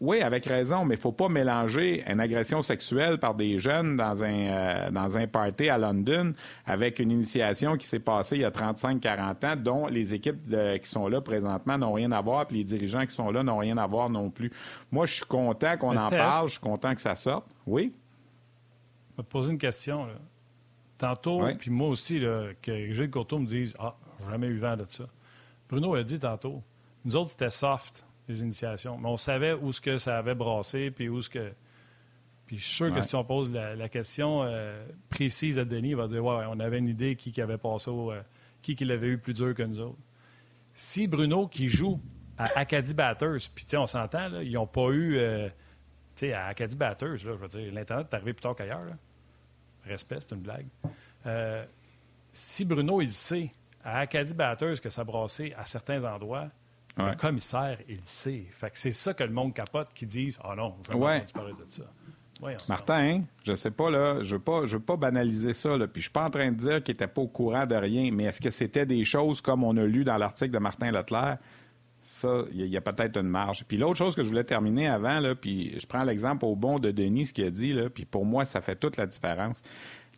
Speaker 1: Oui, avec raison, mais il faut pas mélanger une agression sexuelle par des jeunes dans un, euh, dans un party à London avec une initiation qui s'est passée il y a 35-40 ans, dont les équipes qui sont là présentement n'ont rien à voir, puis les dirigeants qui sont là n'ont rien à voir non plus. Moi, je suis content qu'on en parle, je suis content que ça sorte. Oui?
Speaker 2: Je vais te poser une question. Tantôt, puis moi aussi, là, que Gilles Courtois me dise Ah, jamais eu vent de ça. Bruno a dit tantôt nous autres, c'était soft, les initiations. Mais on savait où ce que ça avait brassé, puis où ce que. Puis je suis sûr que si on pose la, question euh, précise à Denis, il va dire Ouais, on avait une idée qui, qui avait passé au, euh, qui, qui l'avait eu plus dur que nous autres. Si Bruno, qui joue à Acadie Batters, puis on s'entend, ils n'ont pas eu. Euh, tu sais, à Acadie Batters, là, je veux dire, l'Internet est arrivé plus tard qu'ailleurs. Respect, c'est une blague. si Bruno, il sait à Acadie Batters que ça brassait à certains endroits, le commissaire, il sait. Fait que c'est ça que le monde capote qui disent Ah oh non, je ouais. parler de ça.
Speaker 1: Martin, je sais pas, là, je veux pas, je veux pas banaliser ça, là, puis je suis pas en train de dire qu'il était pas au courant de rien, mais est-ce que c'était des choses comme on a lu dans l'article de Martin Leclerc? Ça, il y a, peut-être une marge. Puis l'autre chose que je voulais terminer avant, là, puis je prends l'exemple au bon de Denis, ce qu'il a dit, là, puis pour moi, ça fait toute la différence.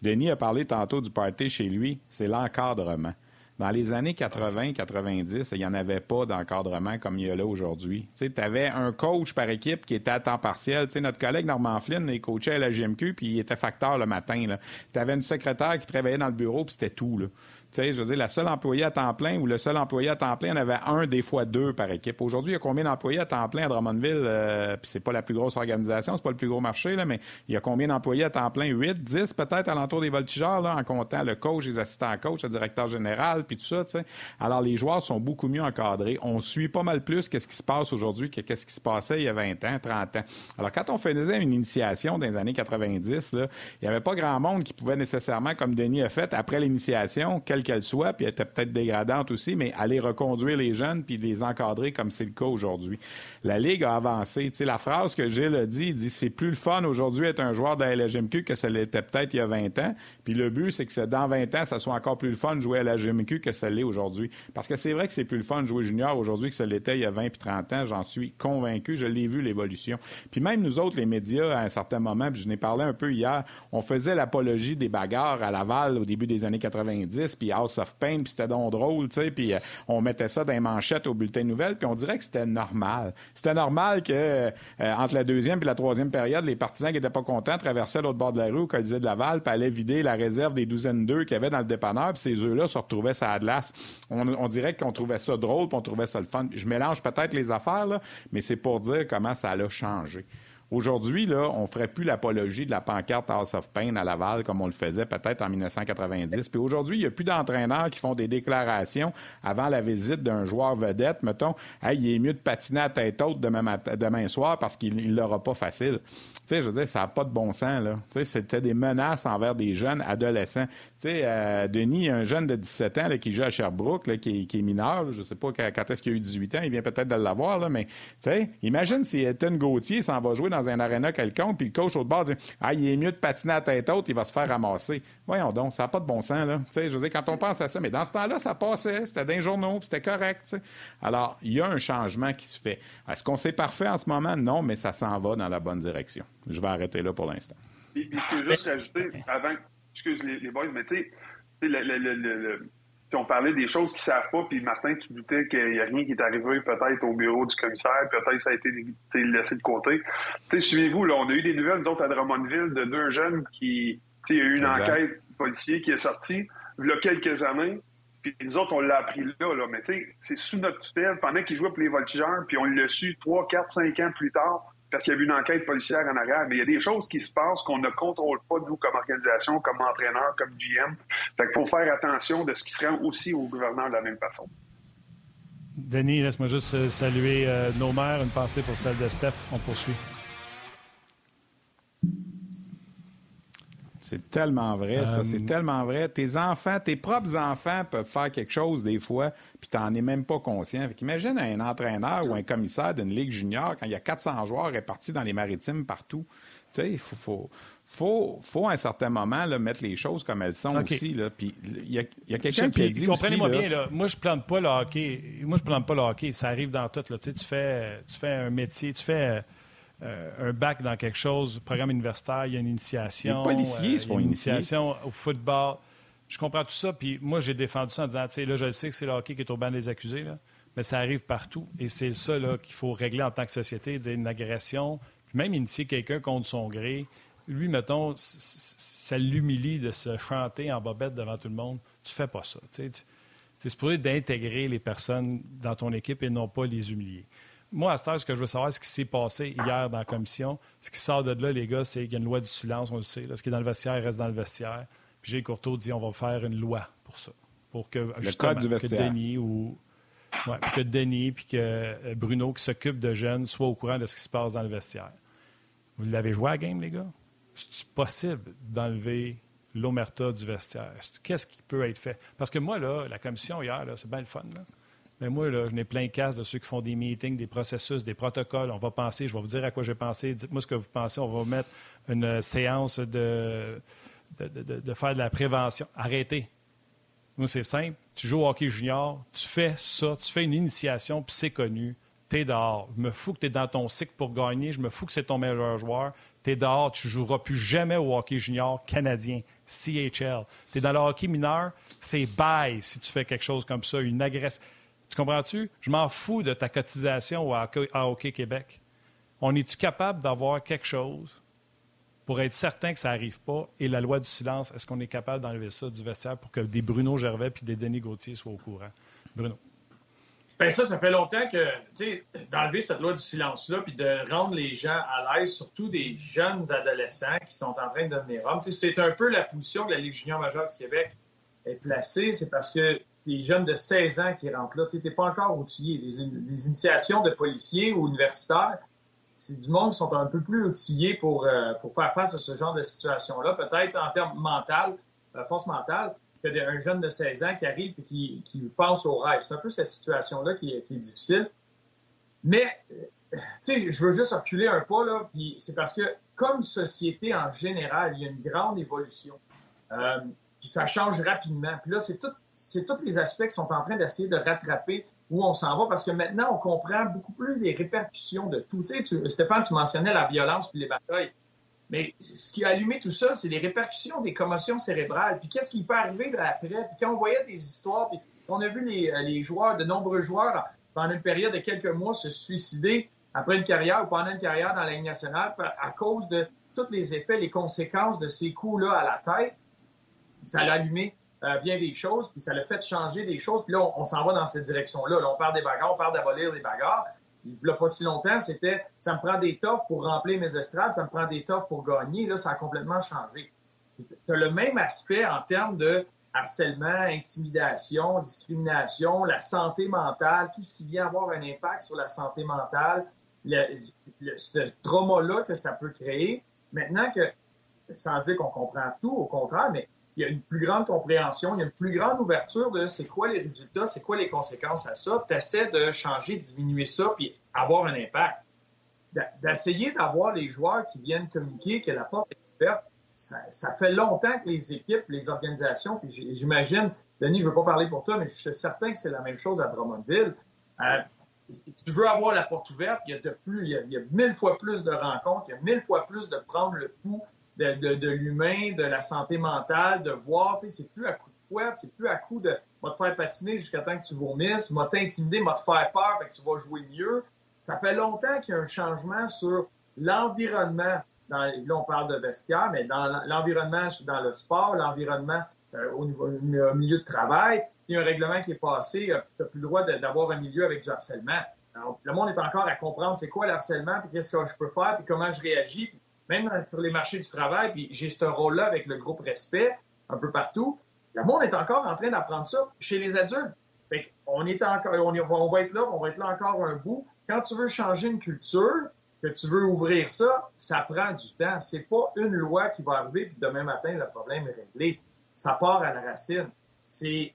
Speaker 1: Denis a parlé tantôt du party chez lui, c'est l'encadrement. Dans les années 80-90, il n'y en avait pas d'encadrement comme il y a là aujourd'hui. Tu avais un coach par équipe qui était à temps partiel. notre collègue Normand Flynn, il coachait à la GMQ, puis il était facteur le matin. Tu avais une secrétaire qui travaillait dans le bureau, puis c'était tout. Là je veux dire, la seule employée à temps plein ou le seul employé à temps plein, en avait un, des fois deux par équipe. Aujourd'hui, il y a combien d'employés à temps plein à Drummondville? Euh, puis c'est pas la plus grosse organisation, c'est pas le plus gros marché, là, mais il y a combien d'employés à temps plein? 8, 10 peut-être à l'entour des voltigeurs, là, en comptant le coach, les assistants coach, le directeur général, puis tout ça. sais. Alors, les joueurs sont beaucoup mieux encadrés. On suit pas mal plus qu'est-ce qui se passe aujourd'hui que qu'est-ce qui se passait il y a 20 ans, 30 ans. Alors, quand on faisait une initiation dans les années 90, là, il n'y avait pas grand monde qui pouvait nécessairement, comme Denis a fait, après l'initiation, quelle soit, puis était peut-être dégradante aussi, mais aller reconduire les jeunes puis les encadrer comme c'est le cas aujourd'hui. La Ligue a avancé. Tu sais, la phrase que Gilles a dit, il dit c'est plus le fun aujourd'hui être un joueur de la LGMQ que ça l'était peut-être il y a 20 ans. Puis le but, c'est que dans 20 ans, ça soit encore plus le fun de jouer à la LGMQ que ça l'est aujourd'hui. Parce que c'est vrai que c'est plus le fun de jouer junior aujourd'hui que ça l'était il y a 20 puis 30 ans. J'en suis convaincu. Je l'ai vu, l'évolution. Puis même nous autres, les médias, à un certain moment, puis je n'ai parlé un peu hier, on faisait l'apologie des bagarres à Laval au début des années 90, puis House of Pain, puis c'était donc drôle, tu sais, puis euh, on mettait ça dans les manchettes au bulletin de nouvelles, puis on dirait que c'était normal. C'était normal que euh, entre la deuxième et la troisième période, les partisans qui n'étaient pas contents traversaient l'autre bord de la rue au Colisée de Laval, puis allaient vider la réserve des douzaines d'œufs qu'il y avait dans le dépanneur, puis ces œufs-là se retrouvaient sur la glace. On, dirait qu'on trouvait ça drôle, puis on trouvait ça le fun. Je mélange peut-être les affaires, mais c'est pour dire comment ça a changé. Aujourd'hui, là, on ferait plus l'apologie de la pancarte House of Pain à Laval comme on le faisait peut-être en 1990. Puis aujourd'hui, il n'y a plus d'entraîneurs qui font des déclarations avant la visite d'un joueur vedette, mettons, hey, il est mieux de patiner à tête haute demain, demain soir parce qu'il ne l'aura pas facile. Tu sais, je veux dire, ça n'a pas de bon sens, là. Tu sais, c'était des menaces envers des jeunes adolescents. Tu sais, euh, Denis, un jeune de 17 ans qui joue à Sherbrooke, là, qui, est mineur, je ne sais pas quand est-ce qu'il a eu 18 ans, il vient peut-être de l'avoir, là, mais tu sais, imagine si Ethan Gauthier s'en va jouer dans dans un aréna quelconque, puis le coach au bord dit Ah, il est mieux de patiner à tête haute, il va se faire ramasser. Voyons donc, ça n'a pas de bon sens, là. je veux dire, quand on pense à ça, mais dans ce temps-là, ça passait, c'était d'un journaux, c'était correct. Alors, il y a un changement qui se fait. Est-ce qu'on sait parfait en ce moment? Non, mais ça s'en va dans la bonne direction. Je vais arrêter là pour l'instant.
Speaker 4: Et, je peux juste rajouter, avant, excuse les, les boys, mais tu sais, le, on parlait des choses qu'ils savent pas, puis Martin, tu doutais qu'il n'y a rien qui est arrivé peut-être au bureau du commissaire, peut-être ça a été laissé de côté. Suivez-vous, là, on a eu des nouvelles, nous autres, à Drummondville, de deux jeunes qui... Il y a eu une enquête policière qui est sortie il y a quelques années, puis nous autres, on l'a appris là, là mais tu sais, c'est sous notre tutelle, pendant qu'ils jouaient pour les voltigeurs, puis on l'a su trois, quatre, cinq ans plus tard, parce qu'il y a eu une enquête policière en arrière. Mais il y a des choses qui se passent qu'on ne contrôle pas, nous, comme organisation, comme entraîneur, comme GM. Fait qu'il faut faire attention de ce qui se rend aussi au gouverneur de la même façon.
Speaker 2: Denis, laisse-moi juste euh, saluer euh, nos mères. Une pensée pour celle de Steph. On poursuit.
Speaker 1: C'est tellement vrai, ça. C'est euh, tellement vrai. Tes enfants, tes propres enfants peuvent faire quelque chose des fois, puis tu n'en es même pas conscient. Imagine un entraîneur ou un commissaire d'une ligue junior quand il y a 400 joueurs répartis dans les maritimes partout. Tu sais, il faut, faut, faut, à un certain moment mettre les choses comme elles sont aussi. Puis il y a, a quelqu'un qui a dit
Speaker 2: Comprenez-moi bien, là, moi je plante pas le hockey. Moi je plante pas le hockey. Ça arrive dans tout. Là. Tu, fais, tu fais un métier, tu fais euh, un bac dans quelque chose, programme universitaire, il y a une initiation.
Speaker 1: Les policiers se font
Speaker 2: une initiation au football. Je comprends tout ça, puis moi, j'ai défendu ça en disant, tu sais, là, je sais que c'est le hockey qui est au banc des accusés, là, mais ça arrive partout. Et c'est ça qu'il faut régler en tant que société, une agression, puis même initier quelqu'un contre son gré. Lui, mettons, ça l'humilie de se chanter en bobette devant tout le monde. Tu fais pas ça. C'est supposé d'intégrer les personnes dans ton équipe et non pas les humilier moi, à ce ce que je veux savoir, ce qui s'est passé hier dans la commission. Ce qui sort de là, les gars, c'est qu'il y a une loi du silence, on le sait. ce qui est dans le vestiaire reste dans le vestiaire. Puis Gilles Courteau dit on va faire une loi pour ça. Pour que,
Speaker 1: le code du vestiaire.
Speaker 2: que Denis ou. Ouais, que Denis puis que euh, Bruno, qui s'occupe de jeunes, soient au courant de ce qui se passe dans le vestiaire. Vous l'avez joué à la game, les gars? C'est possible d'enlever l'omerta du vestiaire? Qu'est-ce qui peut être fait? Parce que moi, là, la commission hier, c'est bien le fun. Là. Mais moi, je n'ai plein de casse de ceux qui font des meetings, des processus, des protocoles. On va penser, je vais vous dire à quoi j'ai pensé. Dites-moi ce que vous pensez. On va mettre une séance de, de, faire de la prévention. Arrêtez. Moi, c'est simple. Tu joues au hockey junior, tu fais ça, tu fais une initiation, puis c'est connu. Tu es dehors. Je me fous que tu es dans ton cycle pour gagner. Je me fous que c'est ton meilleur joueur. Tu es dehors. Tu joueras plus jamais au hockey junior canadien, CHL. Tu es dans le hockey mineur. C'est bye si tu fais quelque chose comme ça, une agression. Tu comprends-tu? Je m'en fous de ta cotisation à Hockey Québec. On est-tu capable d'avoir quelque chose pour être certain que ça n'arrive pas? Et la loi du silence, est-ce qu'on est capable d'enlever ça du vestiaire pour que des Bruno Gervais puis des Denis Gauthier soient au courant? Bruno.
Speaker 3: Bien, ça, ça fait longtemps que, tu sais, d'enlever cette loi du silence-là, puis de rendre les gens à l'aise, surtout des jeunes adolescents qui sont en train de devenir hommes. C'est un peu la position que la Ligue junior majeure du Québec est placée. C'est parce que des jeunes de 16 ans qui rentrent là. Tu n'es pas encore outillé. Les, initiations de policiers ou universitaires, c'est du monde qui sont un peu plus outillés pour, euh, pour faire face à ce genre de situation-là, peut-être en termes mental, la force mentale, qu'un jeune de 16 ans qui arrive et qui, qui pense au rêve. C'est un peu cette situation-là qui, est difficile. Mais, euh, tu sais, je veux juste reculer un pas, là, puis c'est parce que, comme société en général, il y a une grande évolution. Euh, puis ça change rapidement. Puis là, c'est tout c'est tous les aspects qui sont en train d'essayer de rattraper où on s'en va, parce que maintenant, on comprend beaucoup plus les répercussions de tout. Tu sais, Stéphane, tu mentionnais la violence puis les batailles. Mais ce qui a allumé tout ça, c'est les répercussions des commotions cérébrales. Puis qu'est-ce qui peut arriver après? Puis quand on voyait des histoires, puis on a vu les, euh, les joueurs, de nombreux joueurs, pendant une période de quelques mois, se suicider après une carrière ou pendant une carrière dans la Ligue nationale à cause de tous les effets, les conséquences de ces coups-là à la tête. Ça l'a allumé euh, bien des choses, puis ça l'a fait changer des choses. Puis là, on, s'en va dans cette direction-là. Là, on parle des bagarres, on parle d'abolir les bagarres. Il n'y a pas si longtemps, c'était ça me prend des toffes pour remplir mes estrades, ça me prend des toffes pour gagner. Là, ça a complètement changé. Tu as le même aspect en termes de harcèlement, intimidation, discrimination, la santé mentale, tout ce qui vient avoir un impact sur la santé mentale, le, ce trauma-là que ça peut créer. Maintenant que, sans dire qu'on comprend tout, au contraire, mais il y a une plus grande compréhension, il y a une plus grande ouverture de c'est quoi les résultats, c'est quoi les conséquences à ça. Tu essaies de changer, diminuer ça, puis avoir un impact. D'essayer d'avoir les joueurs qui viennent communiquer que la porte est ouverte, ça, fait longtemps que les équipes, les organisations, puis j'imagine, Denis, je ne veux pas parler pour toi, mais je suis certain que c'est la même chose à Drummondville. Euh, tu veux avoir la porte ouverte, il y a de plus, il y a mille fois plus de rencontres, il y a mille fois plus de prendre le pouls de, l'humain, de la santé mentale, de voir, tu sais, c'est plus à coup de fouette, c'est plus à coup de va te faire patiner jusqu'à temps que tu vomisses, m'a t'intimider, m'a te faire peur, fait que tu vas jouer mieux. Ça fait longtemps qu'il y a un changement sur l'environnement. là, on parle de vestiaire, mais dans l'environnement dans le sport, l'environnement euh, au, niveau, milieu de travail. Il y a un règlement qui est passé, euh, tu n'as plus le droit d'avoir un milieu avec du harcèlement. le monde est encore à comprendre c'est quoi le harcèlement, puis qu'est-ce que je peux faire, puis comment je réagis, même sur les marchés du travail, puis j'ai ce rôle-là avec le groupe Respect, un peu partout. Le monde est encore en train d'apprendre ça chez les adultes. on est encore, on, va être là, on va être là encore un bout. Quand tu veux changer une culture, que tu veux ouvrir ça, ça prend du temps. C'est pas une loi qui va arriver puis demain matin le problème est réglé. Ça part à la racine. C'est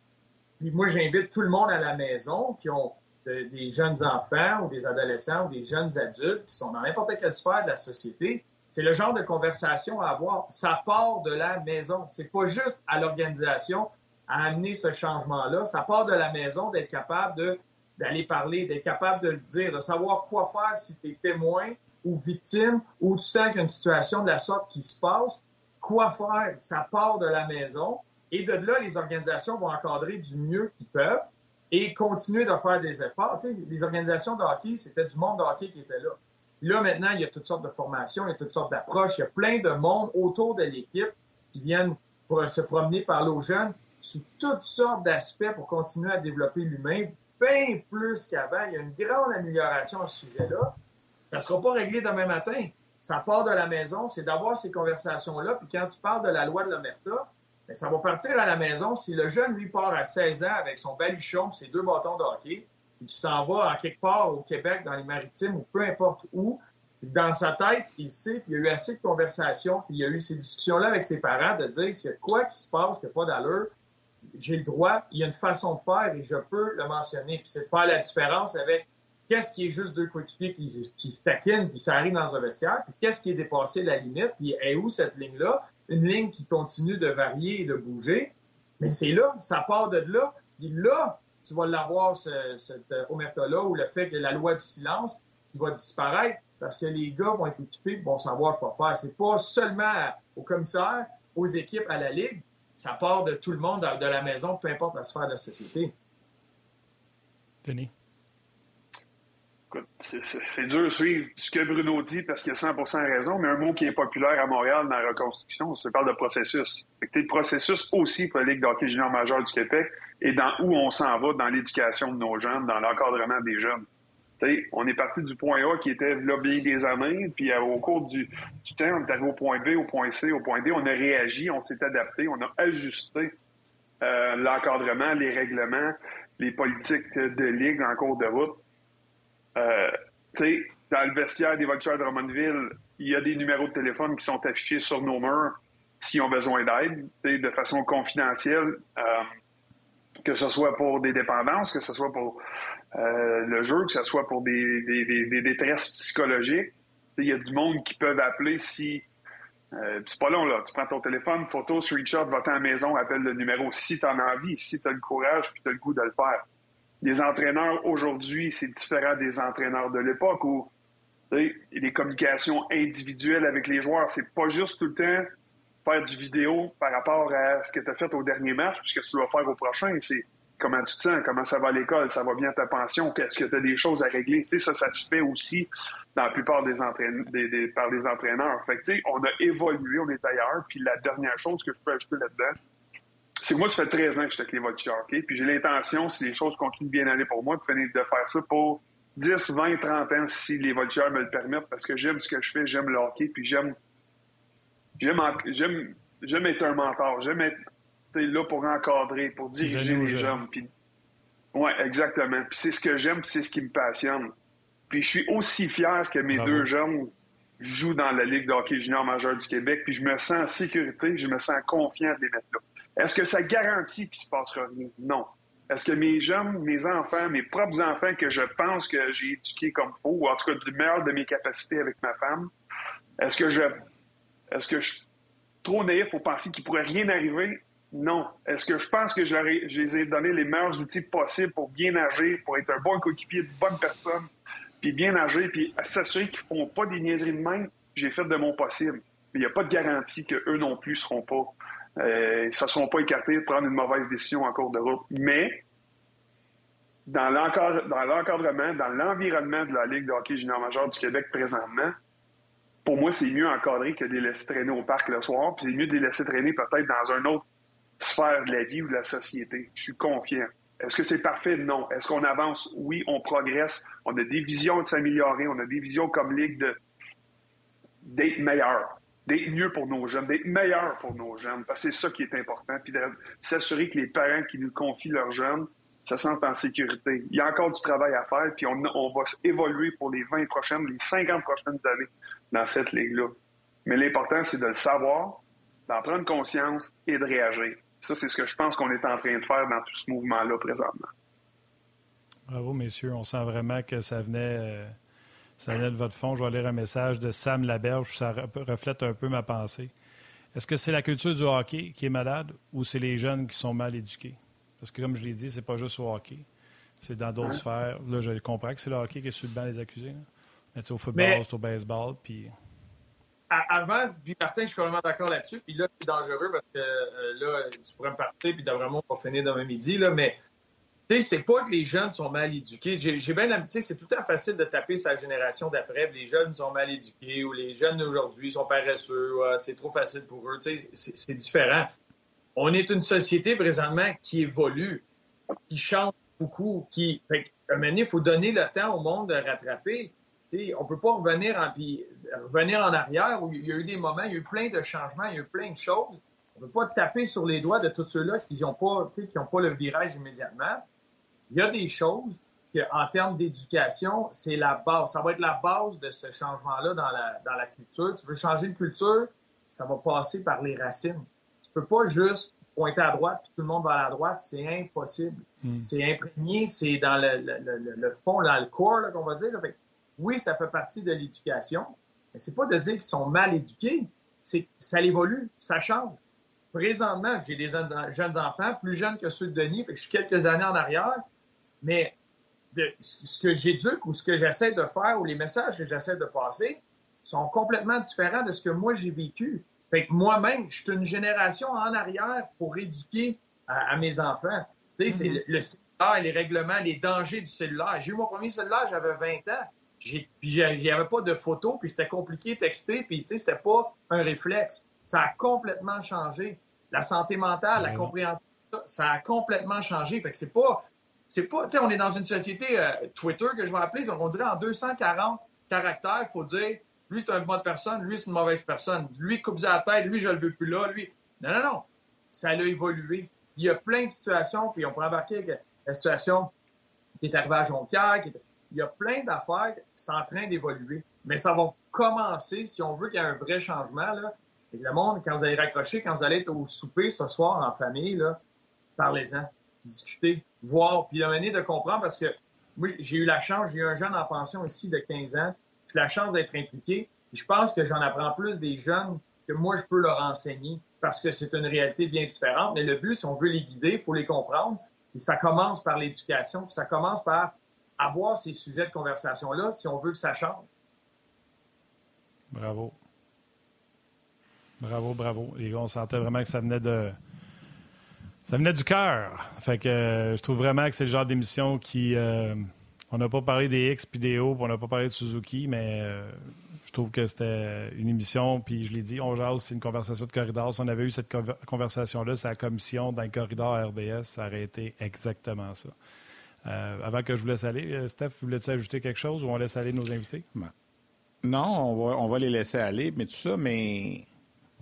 Speaker 3: puis moi j'invite tout le monde à la maison qui ont des jeunes enfants ou des adolescents ou des jeunes adultes qui sont dans n'importe quelle sphère de la société c'est le genre de conversation à avoir. Ça part de la maison. C'est pas juste à l'organisation à amener ce changement-là. Ça part de la maison d'être capable d'aller parler, d'être capable de le dire, de savoir quoi faire si tu es témoin ou victime ou tu sens qu'il y a une situation de la sorte qui se passe. Quoi faire? Ça part de la maison. Et de là, les organisations vont encadrer du mieux qu'ils peuvent et continuer de faire des efforts. Tu sais, les organisations de hockey, c'était du monde de hockey qui était là. Là, maintenant, il y a toutes sortes de formations, il y a toutes sortes d'approches. Il y a plein de monde autour de l'équipe qui viennent pour se promener, parler aux jeunes sur toutes sortes d'aspects pour continuer à développer l'humain. bien plus qu'avant. Il y a une grande amélioration à ce sujet-là. Ça ne sera pas réglé demain matin. Ça part de la maison, c'est d'avoir ces conversations-là. Puis quand tu parles de la loi de l'Omerta, ben, ça va partir à la maison. Si le jeune, lui, part à 16 ans avec son baluchon ses deux bâtons de hockey, et qui s'en va en quelque part au Québec, dans les maritimes, ou peu importe où, dans sa tête, il sait qu'il y a eu assez de conversations, puis il y a eu ces discussions-là avec ses parents de dire s'il y a quoi qui se passe, qu'il n'y a pas d'allure, j'ai le droit, il y a une façon de faire et je peux le mentionner. Puis c'est pas la différence avec qu'est-ce qui est juste deux coéquipiers qui, qui se taquinent, puis ça arrive dans un vestiaire, puis qu'est-ce qui est dépassé la limite, puis est où cette ligne-là? Une ligne qui continue de varier et de bouger. Mais c'est là, ça part de là. Puis là, tu vas l'avoir, cette omerta-là, ou le fait que la loi du silence va disparaître parce que les gars vont être équipés vont savoir quoi faire. C'est pas seulement au commissaire, aux équipes, à la Ligue. Ça part de tout le monde, de la maison, peu importe la sphère de la société.
Speaker 2: Denis.
Speaker 4: C'est dur de suivre ce que Bruno dit parce qu'il a 100% raison, mais un mot qui est populaire à Montréal dans la reconstruction, c'est parle de processus. le processus aussi pour la Ligue d'hockey junior du Québec et dans où on s'en va dans l'éducation de nos jeunes, dans l'encadrement des jeunes on est parti du point A qui était là bien des années, puis au cours du, temps, on est arrivé au point B, au point C, au point D, on a réagi, on s'est adapté, on a ajusté euh, l'encadrement, les règlements, les politiques de ligue en cours de route. Euh, dans le vestiaire des voitures de Drummondville, il y a des numéros de téléphone qui sont affichés sur nos murs s'ils ont besoin d'aide, de façon confidentielle, euh, que ce soit pour des dépendances, que ce soit pour euh, le jeu, que ce soit pour des, des, détresses psychologiques. Il y a du monde qui peuvent appeler si. C'est pas long, là. Tu prends ton téléphone, photo, screenshot, va à la maison, appelle le numéro si tu en as envie, si tu as le courage puis tu as le goût de le faire. Les entraîneurs aujourd'hui, c'est différent des entraîneurs de l'époque où les communications individuelles avec les joueurs, c'est pas juste tout le temps faire du vidéo par rapport à ce que tu as fait au dernier match, puis ce que tu dois faire au prochain. C'est comment tu te sens, comment ça va à l'école, ça va bien ta pension, qu'est-ce que tu as des choses à régler. Tu sais, ça, ça se fait aussi dans la plupart des, entraîneurs, des, par les entraîneurs. Fait que, on a évolué, on est ailleurs. Puis la dernière chose que je peux ajouter là-dedans, moi, ça fait 13 ans que je suis avec les voltigeurs, OK? Puis j'ai l'intention, si les choses continuent bien aller pour moi, de, de faire ça pour 10, 20, 30 ans, si les voltigeurs me le permettent, parce que j'aime ce que je fais, j'aime le hockey, puis j'aime j'aime j'aime être un mentor, j'aime être là pour encadrer, pour diriger les jeunes. Puis... Oui, exactement. Puis c'est ce que j'aime, c'est ce qui me passionne. Puis je suis aussi fier que mes deux jeunes jouent dans la Ligue de hockey junior majeur du Québec, puis je me sens en sécurité, je me sens confiant de les mettre là. Est-ce que ça garantit qu'il se passera rien? Non. Est-ce que mes jeunes, mes enfants, mes propres enfants que je pense que j'ai éduqués comme faut, ou en tout cas du meilleur de mes capacités avec ma femme, est-ce que je est-ce que je suis trop naïf pour penser qu'il pourrait rien arriver? Non. Est-ce que je pense que je, les ai donné les meilleurs outils possibles pour bien nager, pour être un bon coéquipier, de bonne personne, puis bien nager, puis s'assurer qu'ils ne font pas des niaiseries de même? J'ai fait de mon possible. Mais il n'y a pas de garantie qu'eux non plus ne seront pas. Euh, ils ne se seront pas écartés de prendre une mauvaise décision en cours de route. Mais dans l'encadrement, dans l'environnement de la Ligue de hockey junior majeur du Québec présentement, pour moi, c'est mieux encadré que de les laisser traîner au parc le soir, puis c'est mieux de les laisser traîner peut-être dans un autre sphère de la vie ou de la société. Je suis confiant. Est-ce que c'est parfait? Non. Est-ce qu'on avance? Oui, on progresse. On a des visions de s'améliorer. On a des visions comme Ligue d'être meilleur, d'être mieux pour nos jeunes, d'être meilleur pour nos jeunes. Parce que c'est ça qui est important. Puis de s'assurer que les parents qui nous confient leurs jeunes se sentent en sécurité. Il y a encore du travail à faire, puis on, on va évoluer pour les 20 prochaines, les 50 prochaines années dans cette ligue-là. Mais l'important, c'est de le savoir, d'en prendre conscience et de réagir. Ça, c'est ce que je pense qu'on est en train de faire dans tout ce mouvement-là présentement.
Speaker 2: Bravo, messieurs. On sent vraiment que ça venait, ça de votre fond. Je vais lire un message de Sam Laberge. Ça reflète un peu ma pensée. Est-ce que c'est la culture du hockey qui est malade ou c'est les jeunes qui sont mal éduqués? Parce que, comme je l'ai dit, c'est pas juste au hockey. C'est dans d'autres sphères. Là, je comprends que c'est le hockey qui est sur le banc des accusés. Mais au football, c'est au baseball. Puis...
Speaker 3: Avant, puis Martin, je suis vraiment d'accord là-dessus. Puis là, c'est dangereux parce que euh, là, tu pourrais me partir, puis vraiment, on va finir demain midi. Là, mais tu sais, c'est pas que les jeunes sont mal éduqués. J'ai bien l'amitié, c'est tout le temps facile de taper sa génération d'après. Les jeunes sont mal éduqués ou les jeunes d'aujourd'hui sont paresseux. c'est trop facile pour eux. Tu sais, c'est différent. On est une société présentement qui évolue, qui change beaucoup qui. Fait un moment donné, il faut donner le temps au monde de rattraper. sais, on peut pas revenir en, revenir en arrière où il y a eu des moments, il y a eu plein de changements, il y a eu plein de choses. On ne peut pas taper sur les doigts de tous ceux-là qui n'ont pas, pas le virage immédiatement. Il y a des choses en termes d'éducation, c'est la base. Ça va être la base de ce changement-là dans la, dans la culture. Tu veux changer de culture, ça va passer par les racines. Tu peux pas juste pointer à droite puis tout le monde va à la droite. C'est impossible. Hmm. C'est imprégné, c'est dans le, le, le, fond, dans le corps, qu'on va dire. oui, ça fait partie de l'éducation, mais c'est pas de dire qu'ils sont mal éduqués. C'est ça évolue, ça change. Présentement, j'ai des jeunes, enfants, plus jeunes que ceux de Denis, fait que je suis quelques années en arrière, mais ce que j'éduque ou ce que j'essaie de faire ou les messages que j'essaie de passer sont complètement différents de ce que moi j'ai vécu. Fait que moi-même, je suis une génération en arrière pour éduquer à, mes enfants. Tu sais, c'est mm-hmm. le, cellulaire, les règlements, les dangers du cellulaire. J'ai eu mon premier cellulaire, j'avais 20 ans. Puis il n'y avait pas de photos, puis c'était compliqué de texter, puis tu sais, c'était pas un réflexe. Ça a complètement changé. La santé mentale, la compréhension, ça a complètement changé. Fait que c'est pas c'est pas, tu sais, on est dans une société euh, Twitter que je vais appeler, on dirait en 240 caractères, faut dire, lui c'est une bonne personne, lui c'est une mauvaise personne, lui coupe la tête, lui je le veux plus là, lui. Non, non, non. Ça a évolué. Il y a plein de situations, puis on pourrait embarquer la situation qui est arrivée à il y a plein d'affaires qui sont en train d'évoluer. Mais ça va commencer, si on veut qu'il y ait un vrai changement, là. Et le monde, quand vous allez raccrocher, quand vous allez être au souper ce soir en famille, parlez-en discuter, voir, puis amener de comprendre parce que oui, j'ai eu la chance, j'ai eu un jeune en pension ici de 15 ans, j'ai eu la chance d'être impliqué. je pense que j'en apprends plus des jeunes que moi je peux leur enseigner parce que c'est une réalité bien différente. Mais le but, si on veut les guider, il faut les comprendre. Et ça commence par l'éducation, puis ça commence par avoir ces sujets de conversation-là si on veut que ça change.
Speaker 2: Bravo. Bravo, bravo. Et on sentait vraiment que ça venait de, ça venait du cœur. Fait que euh, je trouve vraiment que c'est le genre d'émission qui. Euh, on n'a pas parlé des X puis des O, on n'a pas parlé de Suzuki, mais euh, je trouve que c'était une émission, puis je l'ai dit, on jase, c'est une conversation de corridor. Si on avait eu cette conversation-là, c'est la commission d'un corridor RDS, ça aurait été exactement ça. avant que je vous laisse aller, Steph, voulais-tu ajouter quelque chose ou on laisse aller nos invités?
Speaker 1: Non, on va, on va les laisser aller, mais tout ça, mais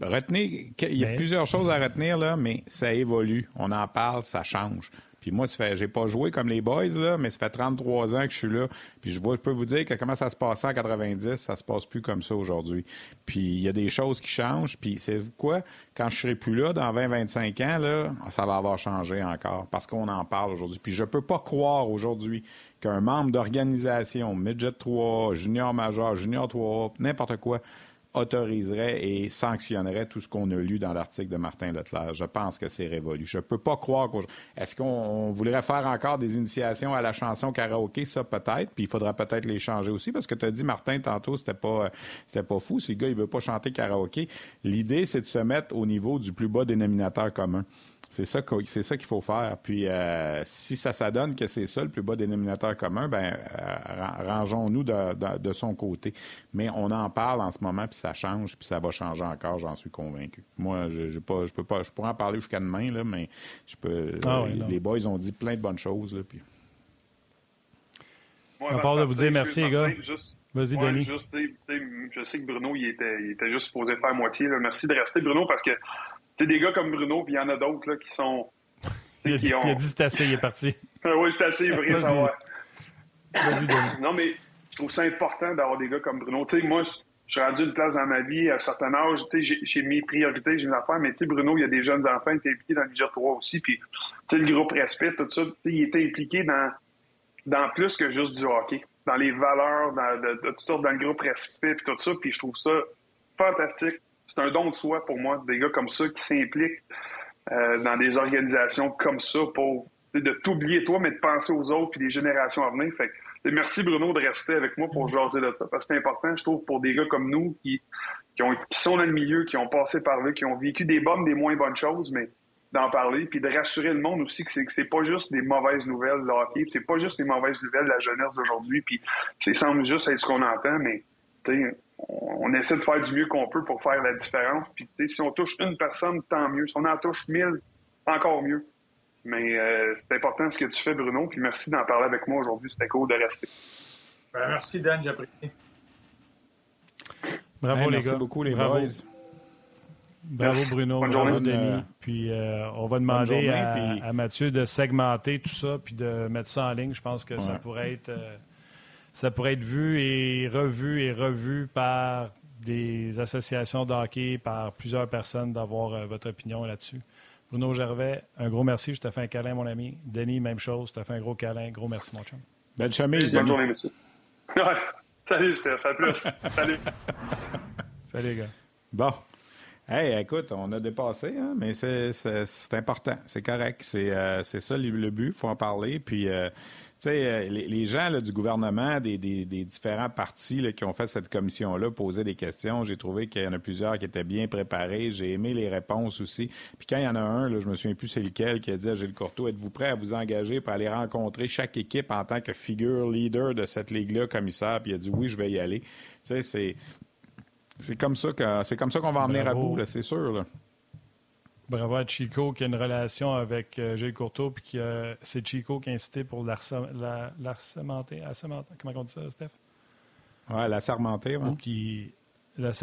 Speaker 1: Retenez, il y a plusieurs choses à retenir, là, mais ça évolue. On en parle, ça change. Puis moi, ça fait, j'ai pas joué comme les boys, là, mais ça fait 33 ans que je suis là. Puis je vois, je peux vous dire que comment ça se passait en 90, ça se passe plus comme ça aujourd'hui. Puis il y a des choses qui changent. Puis c'est quoi? Quand je serai plus là, dans 20-25 ans, là, ça va avoir changé encore parce qu'on en parle aujourd'hui. Puis je peux pas croire aujourd'hui qu'un membre d'organisation, Midget 3, Junior Major, Junior 3, n'importe quoi, autoriserait et sanctionnerait tout ce qu'on a lu dans l'article de Martin Leclerc. Je pense que c'est révolu. Je ne peux pas croire qu'on... Est-ce qu'on voudrait faire encore des initiations à la chanson karaoké? Ça, peut-être. Puis il faudra peut-être les changer aussi parce que tu as dit, Martin, tantôt, c'était pas, c'était pas fou. Si le gars, il veut pas chanter karaoké. L'idée, c'est de se mettre au niveau du plus bas dénominateur commun. C'est ça c'est ça qu'il faut faire. Puis euh, si ça s'adonne que c'est ça le plus bas dénominateur commun, ben euh, rangeons-nous de, son côté. Mais on en parle en ce moment, puis ça change, puis ça va changer encore, j'en suis convaincu. Moi, je, je, pas, je peux pas, je pourrais en parler jusqu'à demain là, mais je peux. Ah les, boys ont dit plein de bonnes choses là, puis.
Speaker 2: à part de vous dire merci, les gars. Vas-y, Denis.
Speaker 4: je sais que Bruno, il était, il était juste supposé faire moitié. Merci de rester, Bruno, parce que c'est des gars comme Bruno, puis il y en a d'autres qui sont.
Speaker 2: Il a, dit, ont... il a dit c'est assez, il est parti.
Speaker 4: Ah oui, c'est assez, il veut rien savoir. non, mais je trouve ça important d'avoir des gars comme Bruno. Tu sais, moi, je suis rendu une place dans ma vie à un certain âge. Tu sais, j'ai mes priorités, j'ai mes affaires, mais tu sais, Bruno, il y a des jeunes enfants, il était impliqué dans le budget 3 aussi, puis tu sais, le groupe Respect, tout ça, tu sais, il était impliqué dans, dans plus que juste du hockey, dans les valeurs, dans, de, de, dans le groupe Respect, puis tout ça, puis je trouve ça fantastique c'est un don de soi pour moi, des gars comme ça qui s'impliquent euh, dans des organisations comme ça pour de t'oublier toi, mais de penser aux autres puis des générations à venir. Fait merci Bruno de rester avec moi pour jaser de ça. Parce que c'est important, je trouve, pour des gars comme nous qui, qui sont dans le milieu, qui ont passé par là, qui ont vécu des bonnes, des moins bonnes choses, mais d'en parler, puis de rassurer le monde aussi que c'est, que c'est pas juste des mauvaises nouvelles de hockey, c'est pas juste des mauvaises nouvelles de la jeunesse d'aujourd'hui, puis ça semble juste être ce qu'on entend, mais on essaie de faire du mieux qu'on peut pour faire la différence. Puis si on touche une personne, tant mieux. Si on en touche mille, encore mieux. Mais c'est important ce que tu fais, Bruno. Puis merci d'en parler avec moi aujourd'hui. C'était cool de rester.
Speaker 3: Ben, merci, Dan. J'apprécie.
Speaker 2: Bravo, les
Speaker 1: merci
Speaker 2: gars.
Speaker 1: beaucoup, les
Speaker 2: Bravo.
Speaker 1: boys.
Speaker 2: Bravo, Bruno.
Speaker 4: Bonne
Speaker 2: Bravo,
Speaker 4: journée.
Speaker 2: Denis. Puis euh, on va demander
Speaker 1: journée,
Speaker 2: à,
Speaker 1: puis-
Speaker 2: à Mathieu de segmenter tout ça puis de mettre ça en ligne. Je pense que ça pourrait être euh, ça pourrait être vu et revu et revu par des associations de hockey, par plusieurs personnes d'avoir euh, votre opinion là-dessus. Bruno Gervais, un gros merci. Je te fais un câlin, mon ami. Denis, même chose. Je te fais un gros câlin. Gros merci, mon chum.
Speaker 1: Belle chemise,
Speaker 4: Bonne
Speaker 1: Denis.
Speaker 4: journée, monsieur. Salut, Steph. À plus. Salut.
Speaker 2: Salut, les gars.
Speaker 1: Bon. Hey, écoute, on a dépassé, hein, mais c'est, important. C'est correct. C'est, euh, c'est ça le, le but. Il faut en parler. Puis, euh, sais, euh, les, les gens là, du gouvernement, des, des- des différents partis là, qui ont fait cette commission-là, posaient des questions. J'ai trouvé qu'il y en a plusieurs qui étaient bien préparés. J'ai aimé les réponses aussi. Puis quand il y en a un, là, je me souviens plus c'est lequel, qui a dit à Gilles Courteau, êtes-vous prêt à vous engager pour aller rencontrer chaque équipe en tant que figure leader de cette ligue-là, commissaire? Puis il a dit, oui, je vais y aller. Tu sais, c'est... C'est comme ça que c'est comme ça qu'on va en venir à bout, là, c'est sûr. Là.
Speaker 2: Bravo à Chico qui a une relation avec euh, Gilles Courteau, puis qui c'est Chico qui a incité pour l'arse- la- l'arsementer. arsementer- Comment on dit ça, Steph?
Speaker 1: Ouais, la sermentée, ouais.
Speaker 2: Ou qui l'a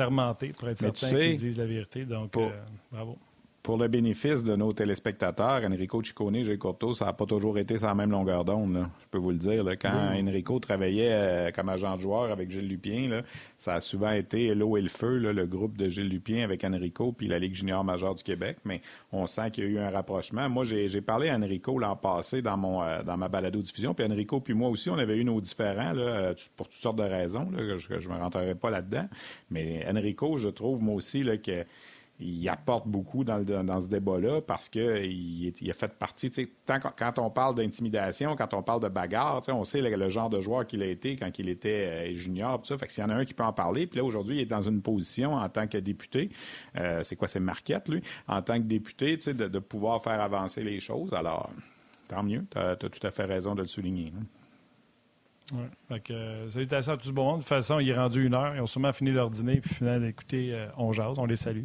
Speaker 2: pour être
Speaker 1: tu
Speaker 2: certain
Speaker 1: sais,
Speaker 2: qu'ils disent la vérité. Donc,
Speaker 1: pour-
Speaker 2: euh, bravo.
Speaker 1: Pour le bénéfice de nos téléspectateurs, Enrico Ciccone, Gilles Courteau, ça n'a pas toujours été la même longueur d'onde. Je peux vous le dire. là. Quand Enrico travaillait euh, comme agent de joueur avec Gilles Lupien, là, ça a souvent été l'eau et le feu, là, le groupe de Gilles Lupien avec Enrico puis la Ligue junior majeure du Québec. Mais on sent qu'il y a eu un rapprochement. Moi, j'ai parlé à Enrico l'an passé dans, mon, euh, dans ma balado-diffusion. Puis Enrico puis moi aussi, on avait eu nos différents euh, pour toutes sortes de raisons. Je ne me rentrerai pas là-dedans. Mais Enrico, je trouve, moi aussi, que il apporte beaucoup dans, ce débat-là parce qu'il il a fait partie, quand on parle d'intimidation, quand on parle de bagarre, on sait le, genre de joueur qu'il a été quand il était euh, junior, tout ça. Fait que s'il y en a un qui peut en parler, puis là, aujourd'hui, il est dans une position en tant que député, euh, c'est quoi, c'est Marquette, lui, en tant que député, de, de pouvoir faire avancer les choses. Alors, tant mieux, tu as, tout à fait raison de le souligner. hein.
Speaker 2: Ouais. Fait euh, à tout le monde. De toute façon, il est rendu une heure. Ils ont sûrement fini leur dîner puis finalement d'écouter euh, On Jase. On les salue.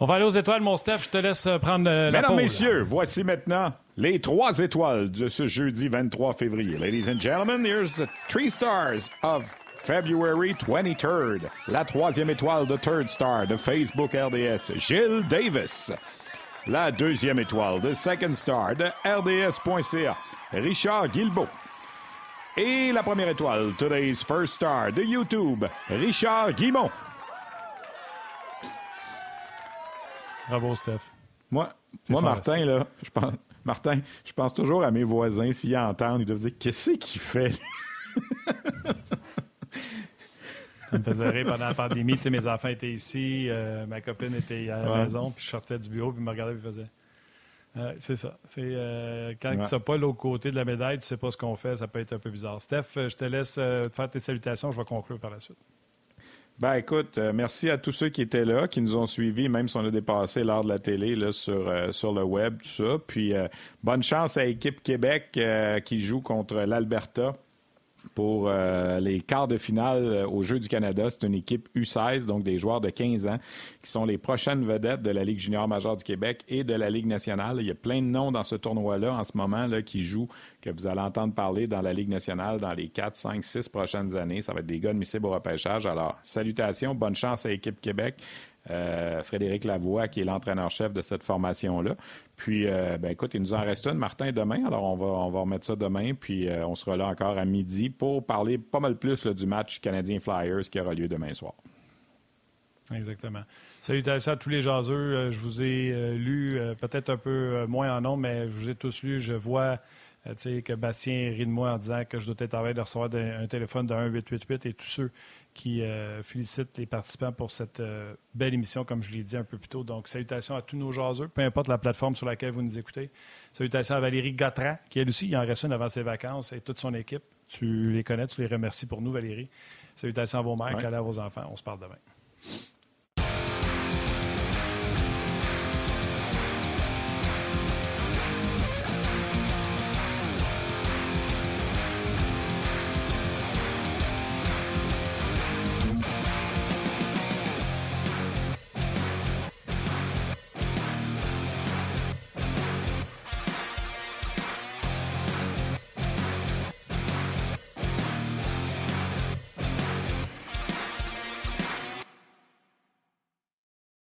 Speaker 2: On va aller aux étoiles, mon Steph. Je te laisse euh, prendre euh, la
Speaker 1: Mesdames,
Speaker 2: pause.
Speaker 1: messieurs, voici maintenant les trois étoiles de ce jeudi 23 février. Ladies and gentlemen, here's the three stars of February 23rd. La troisième étoile de Third Star de Facebook RDS, Gilles Davis. La deuxième étoile de Second Star de RDS.ca, Richard Guilbeault. Et la première étoile, Today's First Star de YouTube, Richard Guimont.
Speaker 2: Bravo, Steph.
Speaker 1: Moi, moi. Martin, là, je pense, Martin, je pense toujours à mes voisins. S'ils entendent, ils doivent dire Qu'est-ce qu'il fait?
Speaker 2: Ça me faisait rire pendant la pandémie. Tu sais, mes enfants étaient ici, euh, ma copine était à la
Speaker 1: Ouais.
Speaker 2: maison, puis je sortais du bureau, puis me regardait, puis faisait. Ouais, c'est ça. C'est euh, quand
Speaker 1: Ouais.
Speaker 2: tu n'as pas l'autre côté de la médaille, tu sais pas ce qu'on fait, ça peut être un peu bizarre. Steph, euh, je te laisse euh, faire tes salutations, je vais conclure par la suite.
Speaker 1: Ben écoute, euh, merci à tous ceux qui étaient là, qui nous ont suivis, même si on a dépassé l'heure de la télé là, sur, euh, sur le web, tout ça. Puis euh, bonne chance à l'équipe Québec euh, qui joue contre l'Alberta pour euh, les quarts de finale euh, aux Jeux du Canada. C'est une équipe U16, donc des joueurs de 15 ans, qui sont les prochaines vedettes de la Ligue junior majeure du Québec et de la Ligue nationale. Il y a plein de noms dans ce tournoi-là en ce moment là, qui jouent, que vous allez entendre parler dans la Ligue nationale dans les 4, 5, 6 prochaines années. Ça va être des gars admissibles au repêchage. Alors, salutations, bonne chance à l'équipe Québec. Euh, Frédéric Lavoie, qui est l'entraîneur-chef de cette formation-là. Puis, euh, ben, écoute, il nous en reste une, Martin, demain. Alors, on va, on va remettre ça demain. Puis, euh, on sera là encore à midi pour parler pas mal plus du match Canadien-Flyers qui aura lieu demain soir.
Speaker 2: Exactement. Salutations à tous les jaseux. Euh, Je vous ai lu, peut-être un peu moins en nombre, mais je vous ai tous lu. Je vois que Bastien rit de moi en disant que je dois être en train de recevoir un téléphone de 1888 et tous ceux qui euh, félicitent les participants pour cette euh, belle émission, comme je l'ai dit un peu plus tôt. Donc, salutations à tous nos jaseux, peu importe la plateforme sur laquelle vous nous écoutez. Salutations à Valérie Gautran, qui elle aussi, il en reste une avant ses vacances, et toute son équipe. Tu les connais, tu les remercies pour nous, Valérie. Salutations à vos mères,
Speaker 1: Ouais.
Speaker 2: à vos enfants. On se parle demain.